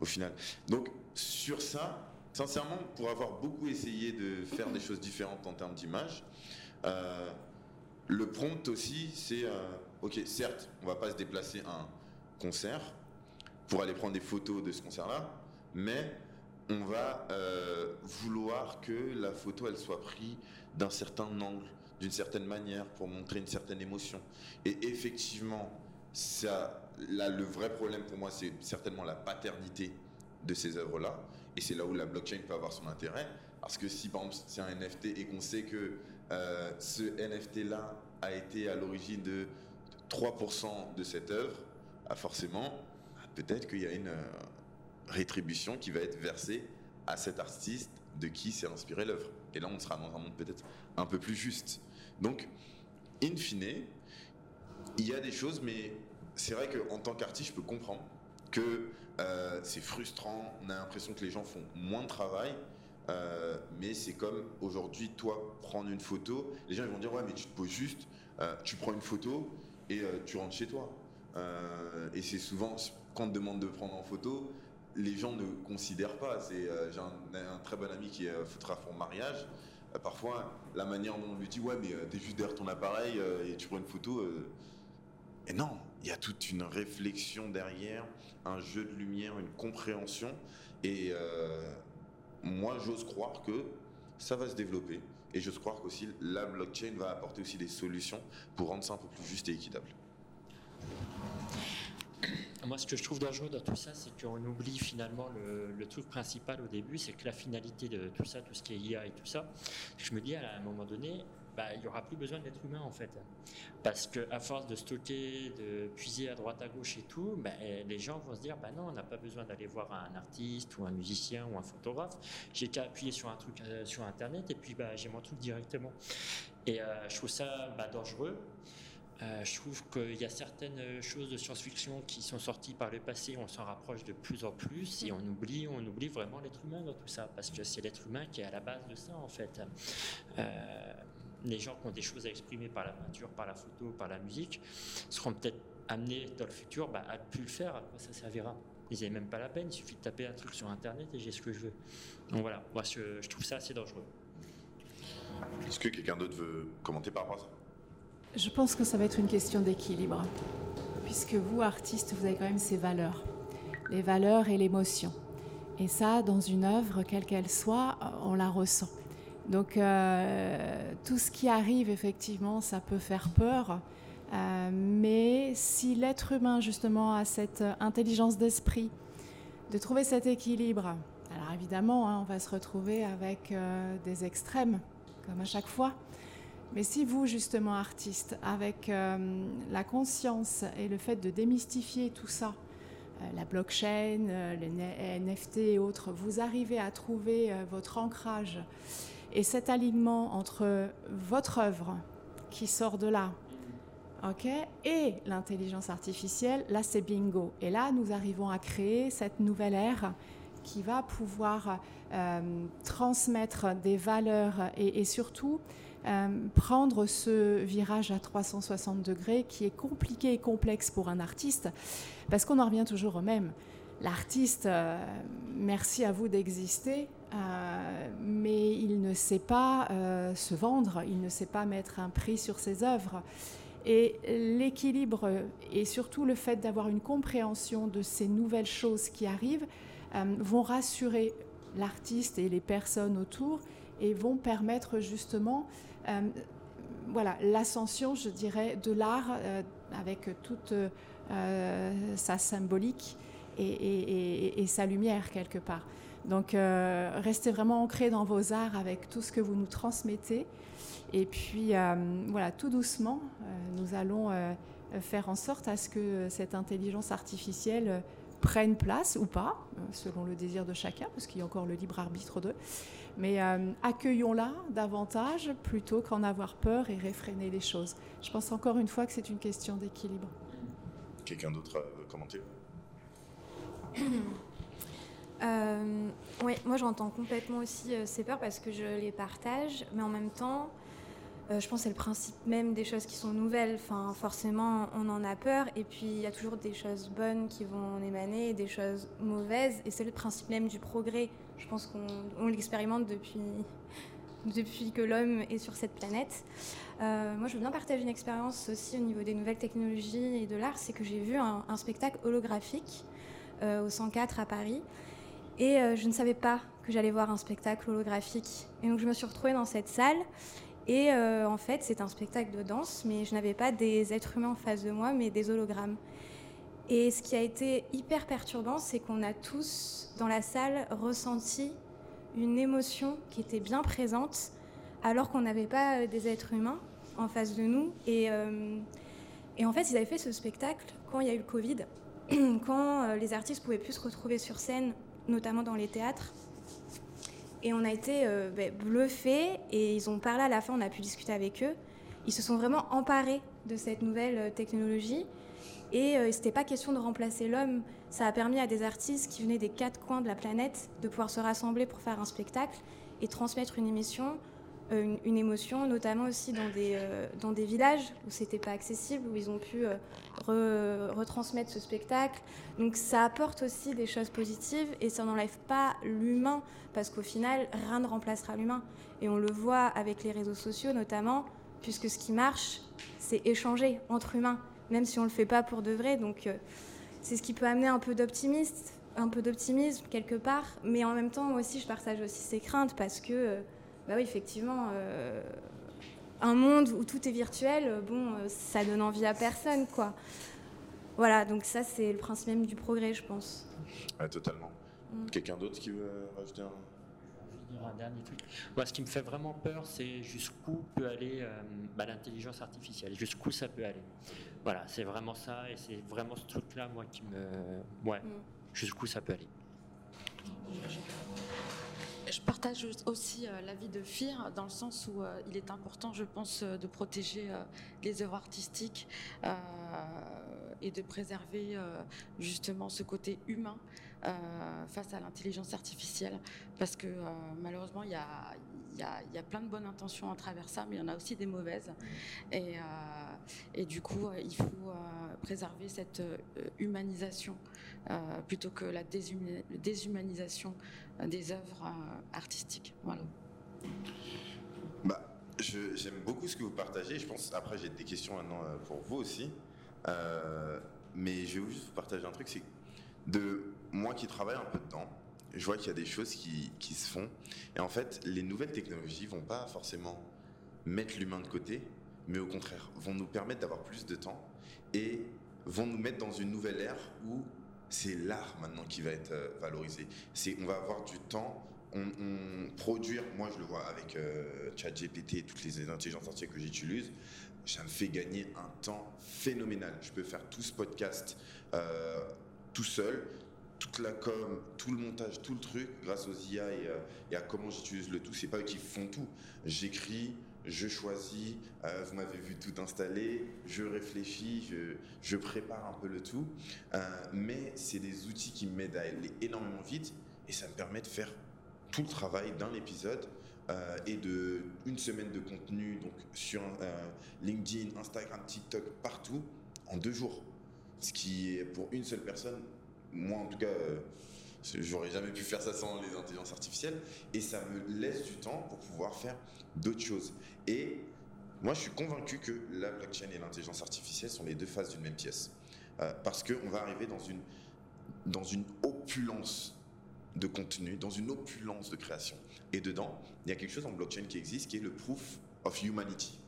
au final. Donc, sur ça, sincèrement, pour avoir beaucoup essayé de faire des choses différentes en termes d'image, euh, le prompt aussi, c'est, ok, certes, on va pas se déplacer à un concert pour aller prendre des photos de ce concert-là, mais on va euh, vouloir que la photo elle soit prise d'un certain angle, d'une certaine manière pour montrer une certaine émotion. Et effectivement, ça, là, le vrai problème pour moi, c'est certainement la paternité de ces œuvres-là. Et c'est là où la blockchain peut avoir son intérêt. Parce que si par exemple c'est un NFT et qu'on sait que euh, ce NFT-là a été à l'origine de 3% de cette œuvre, ah, forcément, peut-être qu'il y a une, euh, rétribution qui va être versée à cet artiste de qui s'est inspiré l'œuvre. Et là, on sera dans un monde peut-être un peu plus juste. Donc, in fine, il y a des choses, mais c'est vrai qu'en tant qu'artiste, je peux comprendre que euh, c'est frustrant, on a l'impression que les gens font moins de travail, euh, mais c'est comme aujourd'hui, toi, prendre une photo, les gens vont dire, ouais, mais tu te poses juste, euh, tu prends une photo et tu rentres chez toi. et c'est souvent, quand on te demande de prendre en photo, les gens ne considèrent pas. Euh, j'ai un, très bon ami qui est euh, photographe pour mariage. Euh, parfois, la manière dont on lui dit Ouais, mais t'es juste derrière ton appareil et tu prends une photo. Et non, il y a toute une réflexion derrière, un jeu de lumière, une compréhension. Et moi, j'ose croire que ça va se développer. Et j'ose croire qu'aussi la blockchain va apporter aussi des solutions pour rendre ça un peu plus juste et équitable. Moi, ce que je trouve dangereux dans tout ça, c'est qu'on oublie finalement le, truc principal au début, c'est que la finalité de tout ça, tout ce qui est IA et tout ça, je me dis à un moment donné, bah, il n'y aura plus besoin d'être humain en fait. Parce qu'à force de stocker, de puiser à droite à gauche et tout, bah, les gens vont se dire bah non, on n'a pas besoin d'aller voir un artiste ou un musicien ou un photographe. J'ai qu'à appuyer sur un truc euh, sur internet et puis j'ai mon truc directement. Et euh, je trouve ça dangereux. Euh, je trouve qu'il y a certaines choses de science-fiction qui sont sorties par le passé, on s'en rapproche de plus en plus et on oublie, on oublie vraiment l'être humain dans tout ça, parce que c'est l'être humain qui est à la base de ça en fait. Euh, les gens qui ont des choses à exprimer par la peinture, par la photo, par la musique, seront peut-être amenés dans le futur bah, à ne plus le faire, à quoi ça servira Ils n'avaient même pas la peine, il suffit de taper un truc sur Internet et j'ai ce que je veux. Donc voilà, moi je trouve ça assez dangereux. Est-ce que quelqu'un d'autre veut commenter par rapport à ça? Je pense que ça va être une question d'équilibre, puisque vous, artistes, vous avez quand même ces valeurs, les valeurs et l'émotion. Et ça, dans une œuvre, quelle qu'elle soit, on la ressent. Donc euh, tout ce qui arrive, effectivement, ça peut faire peur. Euh, mais si l'être humain, justement, a cette intelligence d'esprit, de trouver cet équilibre, alors évidemment, hein, on va se retrouver avec euh, des extrêmes, comme à chaque fois. Mais si vous, justement, artiste, avec la conscience et le fait de démystifier tout ça, la blockchain, les NFT et autres, vous arrivez à trouver votre ancrage et cet alignement entre votre œuvre qui sort de là, ok, et l'intelligence artificielle, là c'est bingo. Et là, nous arrivons à créer cette nouvelle ère qui va pouvoir euh, transmettre des valeurs et, surtout euh, prendre ce virage à 360 degrés qui est compliqué et complexe pour un artiste, parce qu'on en revient toujours au même. L'artiste, euh, merci à vous d'exister, euh, mais il ne sait pas se vendre, il ne sait pas mettre un prix sur ses œuvres. Et l'équilibre et surtout le fait d'avoir une compréhension de ces nouvelles choses qui arrivent vont rassurer l'artiste et les personnes autour et vont permettre justement voilà, l'ascension, je dirais, de l'art avec toute sa symbolique et sa lumière quelque part. Donc euh, restez vraiment ancrés dans vos arts avec tout ce que vous nous transmettez. Et puis euh, voilà, tout doucement, euh, nous allons faire en sorte à ce que cette intelligence artificielle prenne place ou pas, selon le désir de chacun, parce qu'il y a encore le libre arbitre d'eux. Mais accueillons-la davantage plutôt qu'en avoir peur et réfréner les choses. Je pense encore une fois que c'est une question d'équilibre. Quelqu'un d'autre veut commenter? *coughs* Euh, oui, moi j'entends complètement aussi euh, ces peurs parce que je les partage, mais en même temps, euh, je pense que c'est le principe même des choses qui sont nouvelles. Enfin, forcément, on en a peur, et puis il y a toujours des choses bonnes qui vont en émaner, des choses mauvaises, et c'est le principe même du progrès. Je pense qu'on l'expérimente depuis, que l'homme est sur cette planète. moi, je veux bien partager une expérience aussi au niveau des nouvelles technologies et de l'art, c'est que j'ai vu un, spectacle holographique au 104 à Paris. Et euh, je ne savais pas que j'allais voir un spectacle holographique. Et donc je me suis retrouvée dans cette salle. Et euh, en fait, c'est un spectacle de danse, mais je n'avais pas des êtres humains en face de moi, mais des hologrammes. Et ce qui a été hyper perturbant, c'est qu'on a tous dans la salle ressenti une émotion qui était bien présente, alors qu'on n'avait pas euh, des êtres humains en face de nous. Et, et en fait, ils avaient fait ce spectacle quand il y a eu le Covid, *clears throat* quand les artistes pouvaient plus se retrouver sur scène notamment dans les théâtres. Et on a été euh, ben, bluffés et ils ont parlé à la fin, on a pu discuter avec eux. Ils se sont vraiment emparés de cette nouvelle euh, technologie et euh, ce n'était pas question de remplacer l'homme. Ça a permis à des artistes qui venaient des quatre coins de la planète de pouvoir se rassembler pour faire un spectacle et transmettre une émission euh, une, émotion, notamment aussi dans des, euh, dans des villages où c'était pas accessible, où ils ont pu euh, retransmettre ce spectacle. Donc ça apporte aussi des choses positives et ça n'enlève pas l'humain parce qu'au final, rien ne remplacera l'humain. Et on le voit avec les réseaux sociaux notamment, puisque ce qui marche, c'est échanger entre humains, même si on le fait pas pour de vrai. Donc c'est ce qui peut amener un peu d'optimisme, un peu d'optimisme quelque part, mais en même temps, moi aussi, je partage aussi ces craintes parce que bah oui, effectivement, euh, un monde où tout est virtuel, bon, euh, ça donne envie à personne, quoi. Voilà, donc ça, c'est le principe même du progrès, je pense. Ouais, totalement. Mm. Quelqu'un d'autre qui veut rajouter un un dernier truc. Moi, ce qui me fait vraiment peur, c'est jusqu'où peut aller euh, bah, l'intelligence artificielle, jusqu'où ça peut aller? Voilà, c'est vraiment ça, et c'est vraiment ce truc-là, moi, qui me. Ouais, mm. jusqu'où ça peut aller. Je partage aussi euh, l'avis de FIR dans le sens où euh, il est important, je pense, de protéger les œuvres artistiques et de préserver justement ce côté humain euh, face à l'intelligence artificielle, parce que euh, malheureusement, il y a, y, a, y a, plein de bonnes intentions à travers ça, mais il y en a aussi des mauvaises. Et, euh, du coup, il faut préserver cette humanisation plutôt que la déshumanisation des œuvres artistiques. Voilà. Bah, J'aime beaucoup ce que vous partagez. Je pense, après, j'ai des questions maintenant pour vous aussi. mais je vais juste vous partager un truc, c'est de moi qui travaille un peu dedans, je vois qu'il y a des choses qui, qui, se font. Et en fait, les nouvelles technologies vont pas forcément mettre l'humain de côté, mais au contraire, vont nous permettre d'avoir plus de temps et vont nous mettre dans une nouvelle ère où c'est l'art maintenant qui va être euh, valorisé. C'est, on va avoir du temps, on, produire, moi je le vois avec euh, ChatGPT et toutes les intelligences artificielles que j'utilise, ça me fait gagner un temps phénoménal. Je peux faire tout ce podcast euh, tout seul, toute la com, tout le montage, tout le truc, grâce aux IA euh, et, à comment j'utilise le tout. C'est pas eux qui font tout. J'écris, je choisis, euh, vous m'avez vu tout installer, je réfléchis, je, prépare un peu le tout. Euh, mais c'est des outils qui m'aident à aller énormément vite et ça me permet de faire tout le travail d'un épisode et de une semaine de contenu donc sur LinkedIn, Instagram, TikTok, partout en deux jours. Ce qui est pour une seule personne, moi en tout cas, euh, j'aurais jamais pu faire ça sans les intelligences artificielles. Et ça me laisse du temps pour pouvoir faire d'autres choses. Et moi, je suis convaincu que la blockchain et l'intelligence artificielle sont les deux faces d'une même pièce. Euh, parce qu'on va arriver dans une, dans une opulence de contenu, dans une opulence de création. Et dedans, il y a quelque chose en blockchain qui existe qui est le proof of humanity.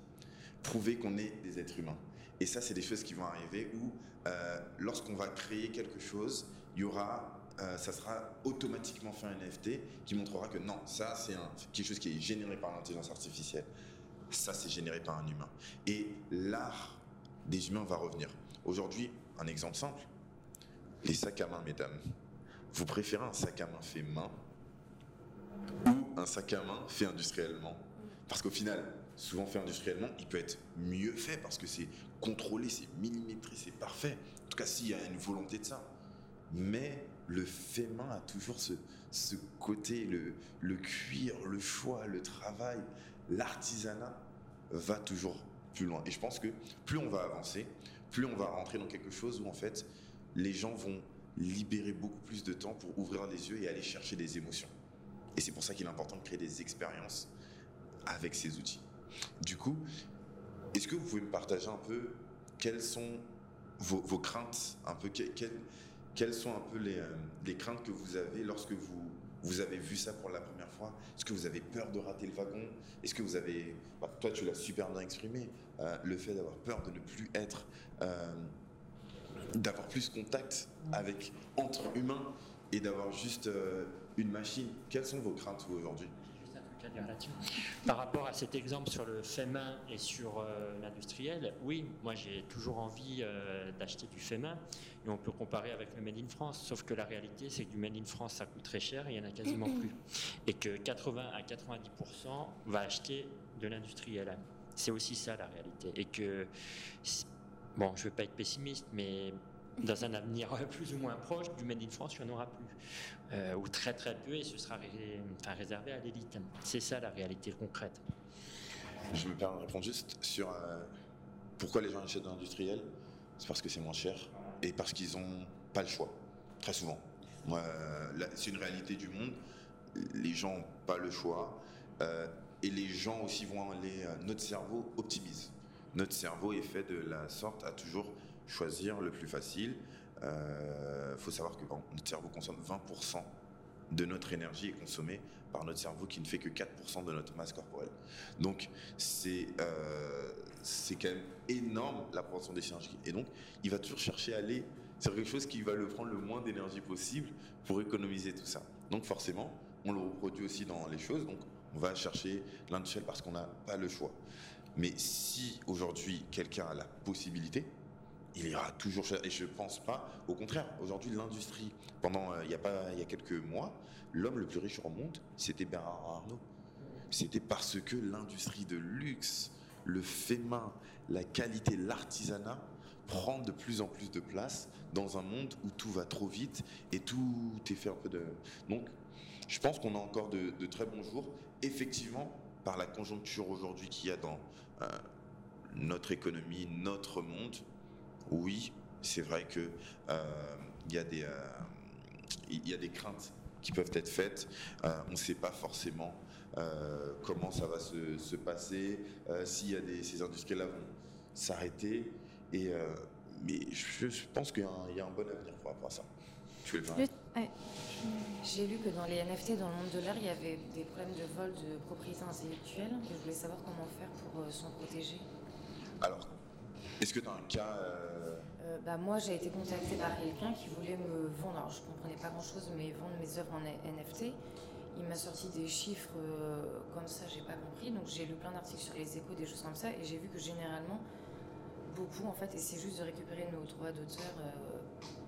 Prouver qu'on est des êtres humains. Et ça, c'est des choses qui vont arriver où, euh, lorsqu'on va créer quelque chose, il y aura, euh, ça sera automatiquement fait un NFT qui montrera que non, ça, c'est quelque chose qui est généré par l'intelligence artificielle. Ça, c'est généré par un humain. Et l'art des humains va revenir. Aujourd'hui, un exemple simple les sacs à main, mesdames. Vous préférez un sac à main fait main ou un sac à main fait industriellement? Parce qu'au final, souvent fait industriellement, il peut être mieux fait parce que c'est contrôlé, c'est millimétré, c'est parfait. En tout cas, s'il y a une volonté de ça. Mais le fait main a toujours ce, côté, le, le cuir, le choix, le travail, l'artisanat va toujours plus loin. Et je pense que plus on va avancer, plus on va rentrer dans quelque chose où en fait les gens vont libérer beaucoup plus de temps pour ouvrir les yeux et aller chercher des émotions. Et c'est pour ça qu'il est important de créer des expériences avec ces outils. Du coup, est-ce que vous pouvez me partager un peu quelles sont vos, craintes, un peu quelles, sont un peu euh, les, craintes que vous avez lorsque vous, vous avez vu ça pour la première fois? Est-ce que vous avez peur de rater le wagon? Est-ce que vous avez, bah, toi tu l'as super bien exprimé, euh, le fait d'avoir peur de ne plus être, euh, d'avoir plus contact avec entre humains et d'avoir juste une machine. Quelles sont vos craintes aujourd'hui? Par rapport à cet exemple sur le fait main et sur euh, l'industriel, oui, moi j'ai toujours envie euh, d'acheter du fait main et on peut comparer avec le Made in France, sauf que la réalité c'est que du Made in France ça coûte très cher et il n'y en a quasiment plus. Et que 80 à 90% va acheter de l'industriel. C'est aussi ça la réalité. Et que, bon, je ne veux pas être pessimiste, mais dans un avenir plus ou moins proche, du Made in France, il n'y en aura plus. Euh, ou très très peu, et ce sera réservé à l'élite. C'est ça la réalité concrète. Je me permets de répondre juste sur euh, pourquoi les gens achètent de l'industriel? C'est parce que c'est moins cher et parce qu'ils n'ont pas le choix, très souvent. c'est une réalité du monde. Les gens n'ont pas le choix. Euh, et les gens aussi vont aller. notre cerveau optimise. Notre cerveau est fait de la sorte à toujours choisir le plus facile. Il euh, faut savoir que notre cerveau consomme 20% de notre énergie est consommée par notre cerveau qui ne fait que 4% de notre masse corporelle. Donc c'est euh, quand même énorme la proportion des synergies. Et donc, il va toujours chercher à aller sur quelque chose qui va le prendre le moins d'énergie possible pour économiser tout ça. Donc, forcément, on le reproduit aussi dans les choses. Donc, on va chercher l'industriel parce qu'on n'a pas le choix. Mais si aujourd'hui quelqu'un a la possibilité, il ira toujours Et je pense pas. Au contraire, aujourd'hui, l'industrie, pendant euh, il y a y a quelques mois, l'homme le plus riche au monde, c'était Bernard Arnault. C'était parce que l'industrie de luxe, le fait main, la qualité, l'artisanat prend de plus en plus de place dans un monde où tout va trop vite et tout est fait un peu de. Donc, je pense qu'on a encore de, très bons jours. Effectivement, par la conjoncture aujourd'hui qu'il y a dans euh, notre économie, notre monde, oui, c'est vrai que euh, il y a des euh, il y a des craintes qui peuvent être faites. on ne sait pas forcément comment ça va se, passer, s'il y a des ces industriels-là vont s'arrêter. Et mais je, pense qu'il y, a un bon avenir par rapport à ça. Tu veux J'ai lu que dans les NFT, dans le monde de l'art, il y avait des problèmes de vol de propriété intellectuelle. Je voulais savoir comment faire pour s'en protéger. Alors, est-ce que tu as un cas euh, euh, bah, Moi, j'ai été contactée par quelqu'un qui voulait me vendre, alors je ne comprenais pas grand-chose, mais vendre mes œuvres en NFT. Il m'a sorti des chiffres euh, comme ça, j'ai pas compris. Donc j'ai lu plein d'articles sur les échos, des choses comme ça, et j'ai vu que généralement, beaucoup en fait essaient juste de récupérer nos droits d'auteur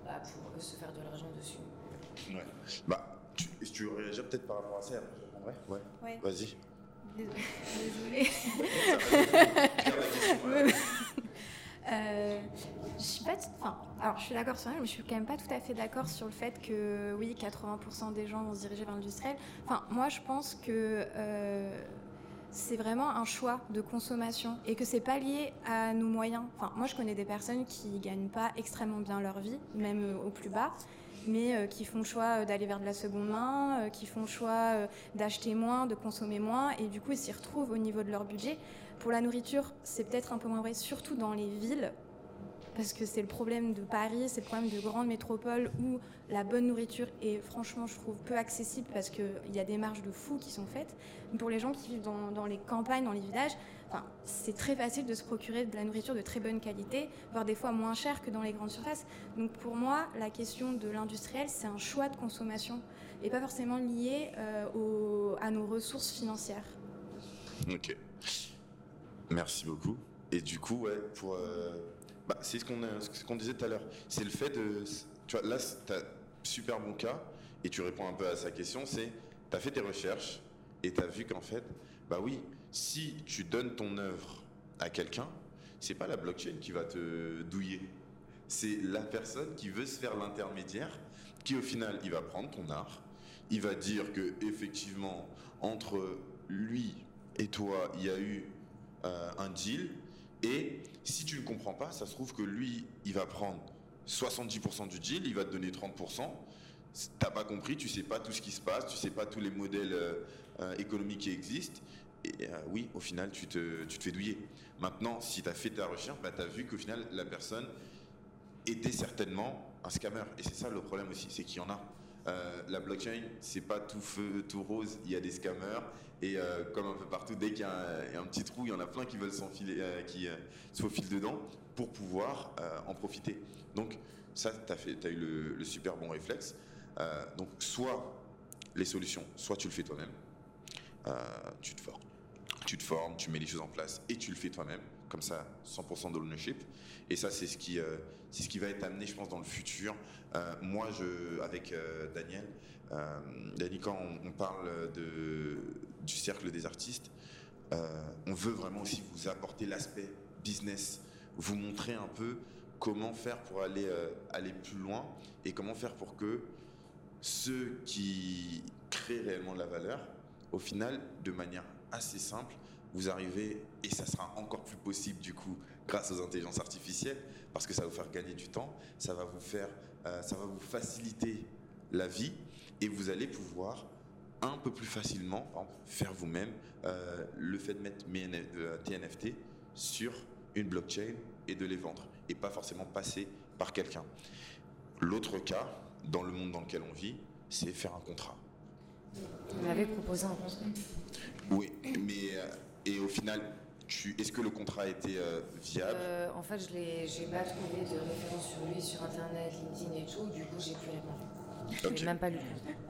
bah, pour se faire de l'argent dessus. Ouais. Bah, tu, tu réagir peut-être par rapport à ça Ouais. Ouais. ouais. Vas-y. Désolée. *laughs* *laughs* *laughs* Euh, je suis pas, enfin, alors je suis d'accord sur elle, mais je suis quand même pas tout à fait d'accord sur le fait que oui, 80% des gens vont se diriger vers l'industriel. Enfin, moi, je pense que euh, c'est vraiment un choix de consommation et que c'est pas lié à nos moyens. Enfin, moi, je connais des personnes qui gagnent pas extrêmement bien leur vie, même euh, au plus bas, mais qui font le choix d'aller vers de la seconde main, qui font le choix d'acheter moins, de consommer moins, et du coup, ils s'y retrouvent au niveau de leur budget pour la nourriture, c'est peut-être un peu moins vrai, surtout dans les villes, parce que c'est le problème de Paris, c'est le problème de grandes métropoles où la bonne nourriture est franchement, je trouve, peu accessible parce qu'il y a des marges de fous qui sont faites. pour les gens qui vivent dans, les campagnes, dans les villages, enfin, c'est très facile de se procurer de la nourriture de très bonne qualité, voire des fois moins cher que dans les grandes surfaces. Donc pour moi, la question de l'industriel, c'est un choix de consommation et pas forcément lié euh, à nos ressources financières. Ok. Merci beaucoup. Et du coup, ouais, pour, euh, bah, c'est ce qu'on ce qu'on disait tout à l'heure. C'est le fait de, tu vois, là, tu as super bon cas et tu réponds un peu à sa question. C'est, tu as fait tes recherches et tu as vu qu'en fait, bah oui, si tu donnes ton œuvre à quelqu'un, c'est pas la blockchain qui va te douiller. C'est la personne qui veut se faire l'intermédiaire, qui au final, il va prendre ton art, il va dire que effectivement entre lui et toi, il y a eu euh, un deal. Et si tu ne comprends pas, ça se trouve que lui, il va prendre 70% du deal, il va te donner 30%. T'as pas compris, tu sais pas tout ce qui se passe, tu sais pas tous les modèles euh, euh, économiques qui existent. Et oui, au final, tu te, tu te fais douiller. Maintenant, si tu as fait ta recherche, bah, tu as vu qu'au final, la personne était certainement un scammer. Et c'est ça le problème aussi, c'est qu'il y en a. Euh, la blockchain, c'est pas tout feu, tout rose. Il y a des scammers et euh, comme un peu partout, dès qu'il y, a un petit trou, il y en a plein qui veulent s'enfiler, euh, qui se faufilent dedans pour pouvoir en profiter. Donc ça, tu as, eu le, super bon réflexe. donc soit les solutions, soit tu le fais toi-même, tu te formes, tu te formes, tu mets les choses en place et tu le fais toi-même comme ça 100% d'ownership. Et ça, c'est ce, qui, euh, c'est ce qui va être amené, je pense, dans le futur. Euh, moi, je, avec euh, Daniel, Daniel, quand on, parle de, du cercle des artistes, on veut vraiment aussi vous apporter l'aspect business, vous montrer un peu comment faire pour aller, aller plus loin et comment faire pour que ceux qui créent réellement de la valeur, au final, de manière assez simple, vous arrivez, et ça sera encore plus possible du coup grâce aux intelligences artificielles, parce que ça va vous faire gagner du temps, ça va vous faire, euh, ça va vous faciliter la vie, et vous allez pouvoir un peu plus facilement faire vous-même euh, le fait de mettre mes TNFT euh, sur une blockchain et de les vendre, et pas forcément passer par quelqu'un. L'autre cas, dans le monde dans lequel on vit, c'est faire un contrat. Vous m'avez proposé un contrat Oui, mais et au final, est-ce que le contrat a été euh, viable? Euh, En fait, je n'ai pas trouvé de référence sur lui sur Internet, LinkedIn et tout, du coup, j'ai plus répondu. Je n'ai même pas lu.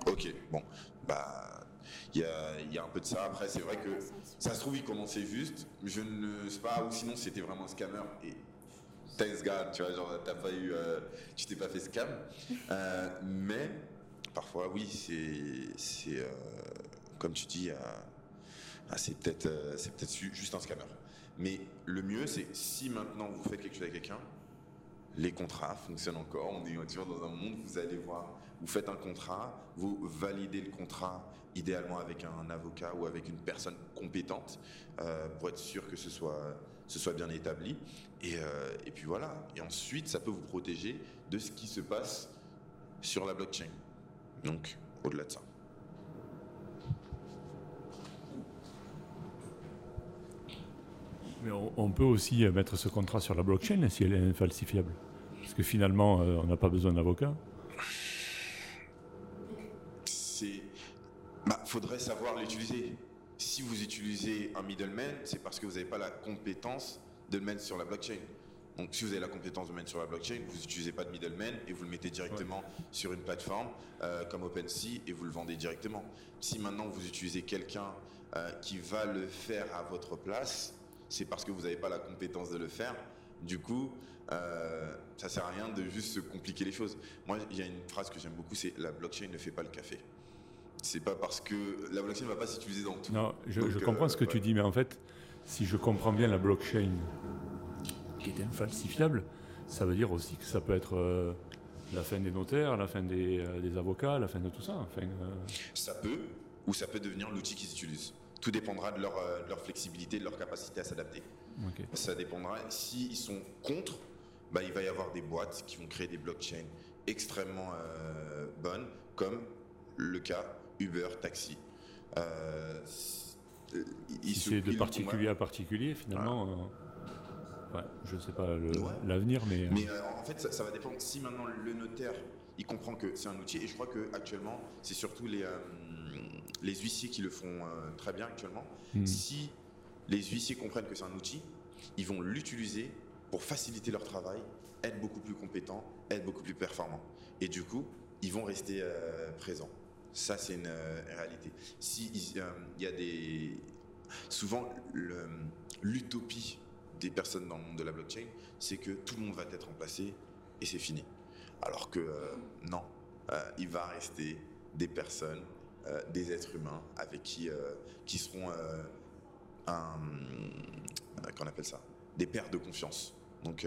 Ok, bon, bah, il y a, un peu de ça. Après, c'est vrai que ça se trouve, il commençait juste. Je ne sais pas, ou sinon, c'était vraiment un scammer. Et thanks God, tu vois, genre, t'as pas eu, euh, tu t'es pas fait scam. mais parfois, oui, c'est, comme tu dis, ah, c'est peut-être euh, juste un scammer. Mais le mieux, c'est si maintenant vous faites quelque chose avec quelqu'un, les contrats fonctionnent encore. On est toujours dans un monde, vous allez voir, vous faites un contrat, vous validez le contrat idéalement avec un avocat ou avec une personne compétente euh, pour être sûr que ce soit, bien établi. Euh, et, puis voilà. Et ensuite, ça peut vous protéger de ce qui se passe sur la blockchain. Donc, au-delà de ça. Mais on, peut aussi mettre ce contrat sur la blockchain si elle est infalsifiable. Parce que finalement, euh, on n'a pas besoin d'avocat. C'est. Bah, faudrait savoir l'utiliser. Si vous utilisez un middleman, c'est parce que vous n'avez pas la compétence de le mettre sur la blockchain. Donc, si vous avez la compétence de le mettre sur la blockchain, vous n'utilisez pas de middleman et vous le mettez directement sur une plateforme euh, comme OpenSea et vous le vendez directement. Si maintenant vous utilisez quelqu'un euh, qui va le faire à votre place, c'est parce que vous n'avez pas la compétence de le faire. Du coup, euh, ça sert à rien de juste se compliquer les choses. Moi, il y a une phrase que j'aime beaucoup, c'est la blockchain ne fait pas le café. C'est pas parce que la blockchain ne va pas s'utiliser dans tout. Non, je, comprends ce que tu dis, mais en fait, si je comprends bien la blockchain qui est infalsifiable, ça veut dire aussi que ça peut être euh, la fin des notaires, la fin des, euh, des, avocats, la fin de tout ça. Enfin, Ça peut, ou ça peut devenir l'outil qu'ils utilisent. Tout dépendra de leur, euh, de leur, flexibilité, de leur capacité à s'adapter. Ça dépendra. S'ils sont contre, bah, il va y avoir des boîtes qui vont créer des blockchains extrêmement euh, bonnes, comme le cas Uber Taxi. Euh, c'est de particulier à particulier, finalement. Euh, ouais, je ne sais pas l'avenir, mais. Mais en fait, ça, ça, va dépendre. Si maintenant le notaire, il comprend que c'est un outil, et je crois qu'actuellement, c'est surtout les les huissiers qui le font euh, très bien actuellement, hmm. si les huissiers comprennent que c'est un outil, ils vont l'utiliser pour faciliter leur travail, être beaucoup plus compétents, être beaucoup plus performants. Et du coup, ils vont rester euh, présents. Ça, c'est une euh, réalité. Si il y a des souvent l'utopie des personnes dans le monde de la blockchain, c'est que tout le monde va être remplacé et c'est fini. Alors que non, il va rester des personnes euh, des êtres humains avec qui, euh, qui seront euh, un, qu'on appelle ça, des paires de confiance, donc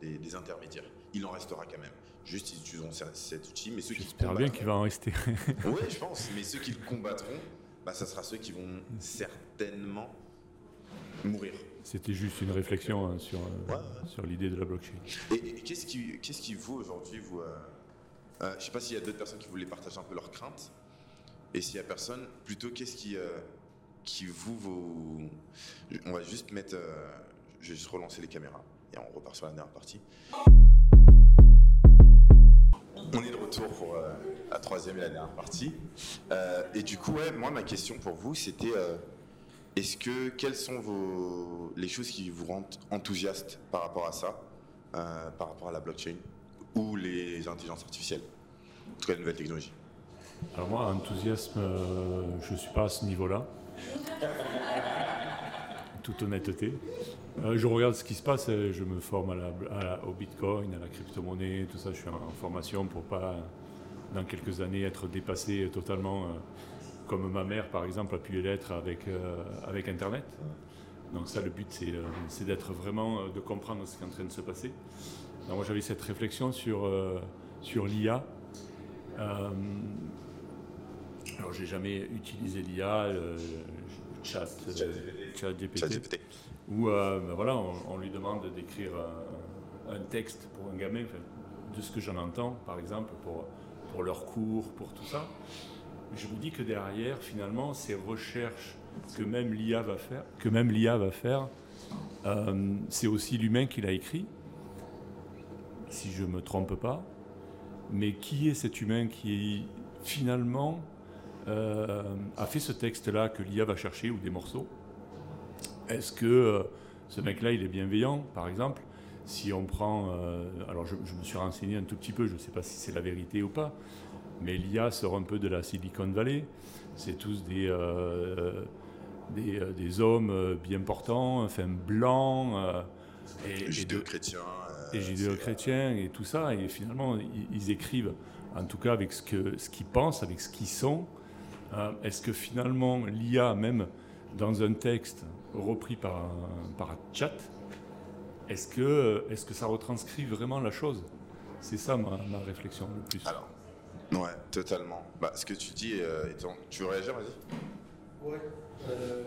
des, intermédiaires. Il en restera quand même. Juste, ils utiliseront cet outil, mais ceux qui J'espère bien qu'il va en rester. *laughs* oui, je pense. Mais ceux qui le combattront, bah, ça sera ceux qui vont certainement mourir. C'était juste une réflexion hein, sur, sur l'idée de la blockchain. Et, qu'est-ce qui, qu'est-ce qui vous aujourd'hui, vous, je ne sais pas s'il y a d'autres personnes qui voulaient partager un peu leurs craintes, et s'il n'y a personne, plutôt qu'est-ce qui, euh, qui vous, vous... On va juste mettre... Euh, je vais juste relancer les caméras et on repart sur la dernière partie. On est de retour pour euh, la troisième et la dernière partie. et du coup, ouais, moi, ma question pour vous, c'était est-ce que quelles sont vos, les choses qui vous rendent enthousiaste par rapport à ça, par rapport à la blockchain ou les intelligences artificielles, en tout cas les nouvelles technologies? Alors moi, enthousiasme, euh, je ne suis pas à ce niveau-là. Toute honnêteté. Euh, je regarde ce qui se passe, euh, je me forme au Bitcoin, à la crypto-monnaie, tout ça. Je suis en, formation pour pas, dans quelques années, être dépassé totalement, comme ma mère, par exemple, a pu l'être avec, avec Internet. Donc ça, le but, c'est d'être vraiment, de comprendre ce qui est en train de se passer. Donc moi, j'avais cette réflexion sur, sur l'IA. Alors, j'ai jamais utilisé l'IA, le chat, chat GPT, où euh, ben voilà, on, lui demande d'écrire un, texte pour un gamin, de ce que j'en entends, par exemple, pour, pour leur cours, pour tout ça. Je me dis que derrière, finalement, ces recherches que même l'IA va faire, que même l'IA va faire, euh, c'est aussi l'humain qui l'a écrit, si je me trompe pas. Mais qui est cet humain qui finalement euh, a fait ce texte-là que l'IA va chercher, ou des morceaux, Est-ce que ce mec-là, il est bienveillant, par exemple? Si on prend... alors je, me suis renseigné un tout petit peu, je ne sais pas si c'est la vérité ou pas, mais l'IA sort un peu de la Silicon Valley. C'est tous des, des, des, hommes bien portants, enfin blancs. et, judéo-chrétiens. Et judéo-chrétiens et tout ça. Et finalement, ils, écrivent, en tout cas avec ce qu'ils ce qu'ils pensent, avec ce qu'ils sont. Est-ce que finalement, l'IA, même dans un texte repris par par un chat, est-ce que, est que ça retranscrit vraiment la chose? C'est ça ma, ma, réflexion le plus. Alors, ouais, totalement. Bah, ce que tu dis, euh, étant... tu veux réagir, vas-y Ouais. Euh,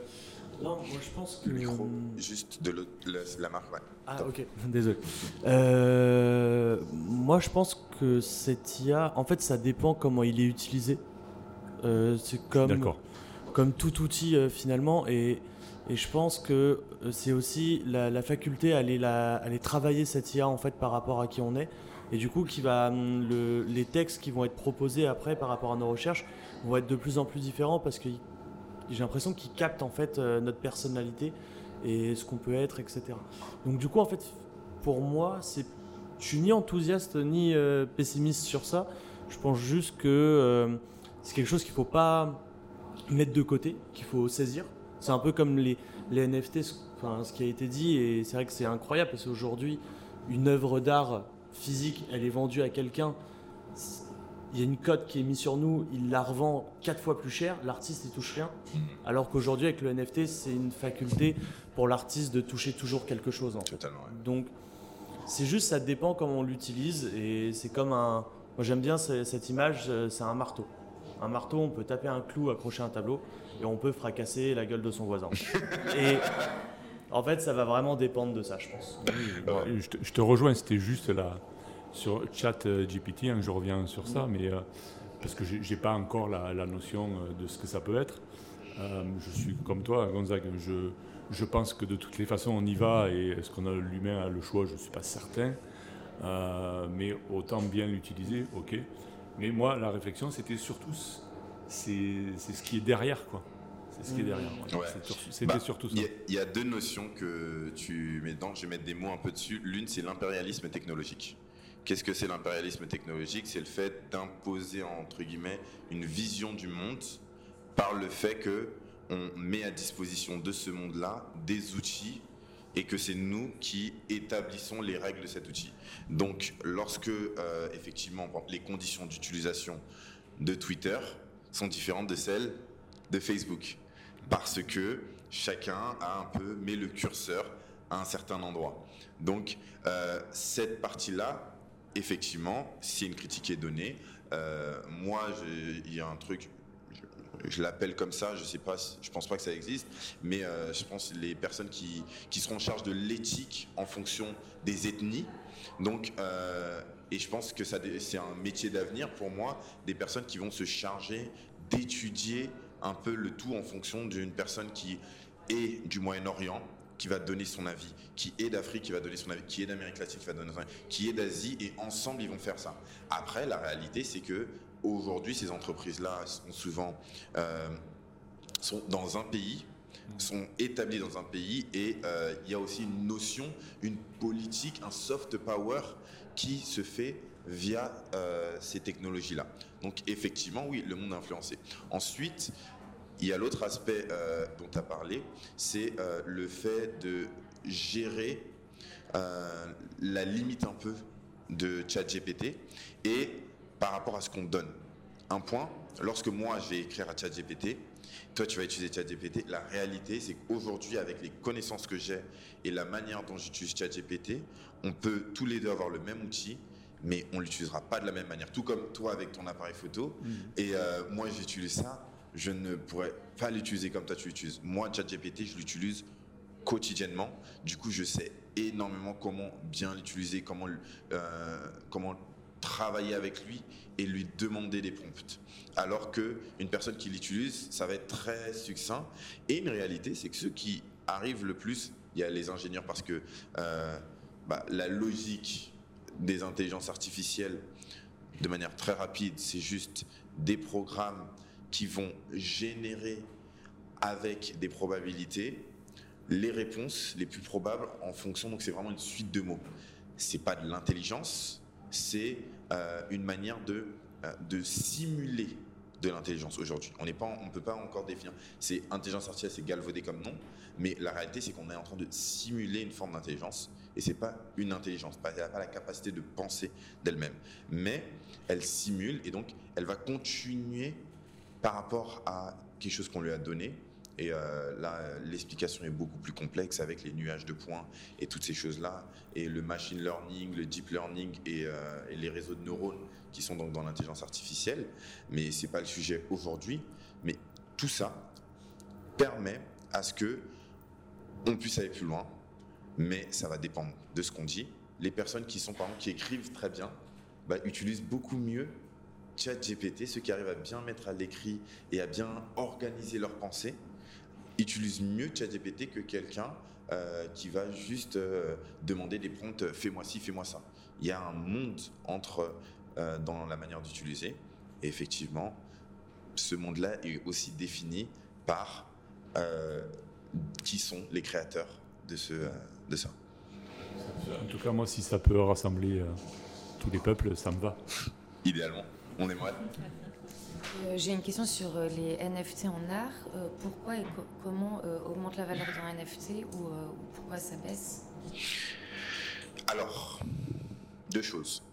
non, moi je pense que. Le micro, juste de la, la marque, ouais. Ah, ok, *laughs* désolé. Euh, moi je pense que cette IA, en fait, ça dépend comment il est utilisé. C'est comme, comme tout outil finalement. Et et je pense que euh, c'est aussi la, faculté à aller, la, travailler cette IA en fait par rapport à qui on est. Et du coup, qui va, hum, le, les textes qui vont être proposés après par rapport à nos recherches vont être de plus en plus différents parce que j'ai l'impression qu'ils captent en fait euh, notre personnalité et ce qu'on peut être, etc. Donc du coup, en fait, pour moi, c'est, je suis ni enthousiaste ni euh, pessimiste sur ça. Je pense juste que c'est quelque chose qu'il faut pas mettre de côté, qu'il faut saisir c'est un peu comme les, les NFT, enfin, ce qui a été dit, et c'est vrai que c'est incroyable parce qu'aujourd'hui, une œuvre d'art physique, elle est vendue à quelqu'un, il y a une cote qui est mise sur nous, il la revend quatre fois plus cher, l'artiste il touche rien. Alors qu'aujourd'hui, avec le NFT, c'est une faculté pour l'artiste de toucher toujours quelque chose. Totalement. Donc, c'est juste, ça dépend comment on l'utilise, et c'est comme un. Moi j'aime bien cette image, euh, c'est un marteau. Un marteau, on peut taper un clou, accrocher un tableau et on peut fracasser la gueule de son voisin. *laughs* et en fait, ça va vraiment dépendre de ça, je pense. je, te, rejoins, c'était juste là, sur chat euh, GPT, hein, je reviens sur ça, mais euh, parce que j'ai pas encore la, notion euh, de ce que ça peut être. je suis comme toi, Gonzague, je, je pense que de toutes les façons, on y va, et est-ce qu'on a l'humain a le choix, je ne suis pas certain. mais autant bien l'utiliser, ok. Mais moi, la réflexion, c'était surtout c'est ce qui est derrière, quoi. C'est ce qui est derrière. C'était bah, surtout ça. Il y, a deux notions que tu mets dedans, je vais mettre des mots un peu dessus. L'une, c'est l'impérialisme technologique. Qu'est-ce que c'est l'impérialisme technologique? C'est le fait d'imposer, entre guillemets, une vision du monde par le fait que on met à disposition de ce monde-là des outils et que c'est nous qui établissons les règles de cet outil. Donc, lorsque, euh, effectivement, les conditions d'utilisation de Twitter sont différentes de celles de Facebook. Parce que chacun a un peu met le curseur à un certain endroit. Donc euh, cette partie-là, effectivement, si une critique est donnée, euh, moi, il y a un truc, je, l'appelle comme ça, je sais pas, je pense pas que ça existe, mais euh, je pense les personnes qui, qui seront en charge de l'éthique en fonction des ethnies. Donc et je pense que c'est un métier d'avenir pour moi, des personnes qui vont se charger d'étudier un peu le tout en fonction d'une personne qui est du Moyen-Orient, qui va donner son avis, qui est d'Afrique, qui va donner son avis, qui est d'Amérique latine, qui va donner son avis, qui est d'Asie, et ensemble ils vont faire ça. Après, la réalité, c'est que aujourd'hui, ces entreprises-là sont souvent euh, sont dans un pays, sont établies dans un pays, et euh, il y a aussi une notion, une politique, un soft power qui se fait via euh, ces technologies-là. Donc effectivement, oui, le monde a influencé. Ensuite, il y a l'autre aspect euh, dont tu as parlé, c'est le fait de gérer la limite un peu de ChatGPT et par rapport à ce qu'on donne. Un point, lorsque moi je vais écrire à ChatGPT, toi tu vas utiliser ChatGPT, la réalité c'est qu'aujourd'hui avec les connaissances que j'ai et la manière dont j'utilise ChatGPT, on peut tous les deux avoir le même outil mais on l'utilisera pas de la même manière. Tout comme toi avec ton appareil photo. Mm. Et euh, moi, j'utilise ça. Je ne pourrais pas l'utiliser comme toi tu l'utilises. Moi, ChatGPT, je l'utilise quotidiennement. Du coup, je sais énormément comment bien l'utiliser, comment, euh, comment travailler avec lui et lui demander des prompts. Alors que une personne qui l'utilise, ça va être très succinct. Et une réalité, c'est que ceux qui arrivent le plus, il y a les ingénieurs parce que euh, bah, la logique des intelligences artificielles de manière très rapide. C'est juste des programmes qui vont générer avec des probabilités les réponses les plus probables en fonction, donc c'est vraiment une suite de mots. C'est pas de l'intelligence, c'est euh, une manière de, euh, de simuler de l'intelligence aujourd'hui. On ne peut pas encore définir. C'est intelligence artificielle, c'est galvaudé comme nom, mais la réalité, c'est qu'on est en train de simuler une forme d'intelligence, et c'est pas une intelligence. Elle n'a pas la capacité de penser d'elle-même, mais elle simule, et donc elle va continuer par rapport à quelque chose qu'on lui a donné. Et euh, là, l'explication est beaucoup plus complexe avec les nuages de points et toutes ces choses-là, et le machine learning, le deep learning et, euh, et les réseaux de neurones qui sont donc dans l'intelligence artificielle. Mais c'est pas le sujet aujourd'hui. Mais tout ça permet à ce que on puisse aller plus loin, mais ça va dépendre de ce qu'on dit. Les personnes qui sont, par exemple, qui écrivent très bien, bah, utilisent beaucoup mieux ChatGPT, ceux qui arrivent à bien mettre à l'écrit et à bien organiser leurs pensées, utilisent mieux ChatGPT que quelqu'un euh, qui va juste euh, demander des prompts euh, fais-moi ci, fais-moi ça. Il y a un monde entre dans la manière d'utiliser et effectivement, ce monde-là est aussi défini par qui sont les créateurs de, ce, de ça. En tout cas, moi, si ça peut rassembler tous les peuples, ça me va. Idéalement, on aimerait. *laughs* Euh, j'ai une question sur euh, les NFT en art. Euh, pourquoi et comment augmente la valeur d'un NFT ou pourquoi ça baisse? Alors, deux choses.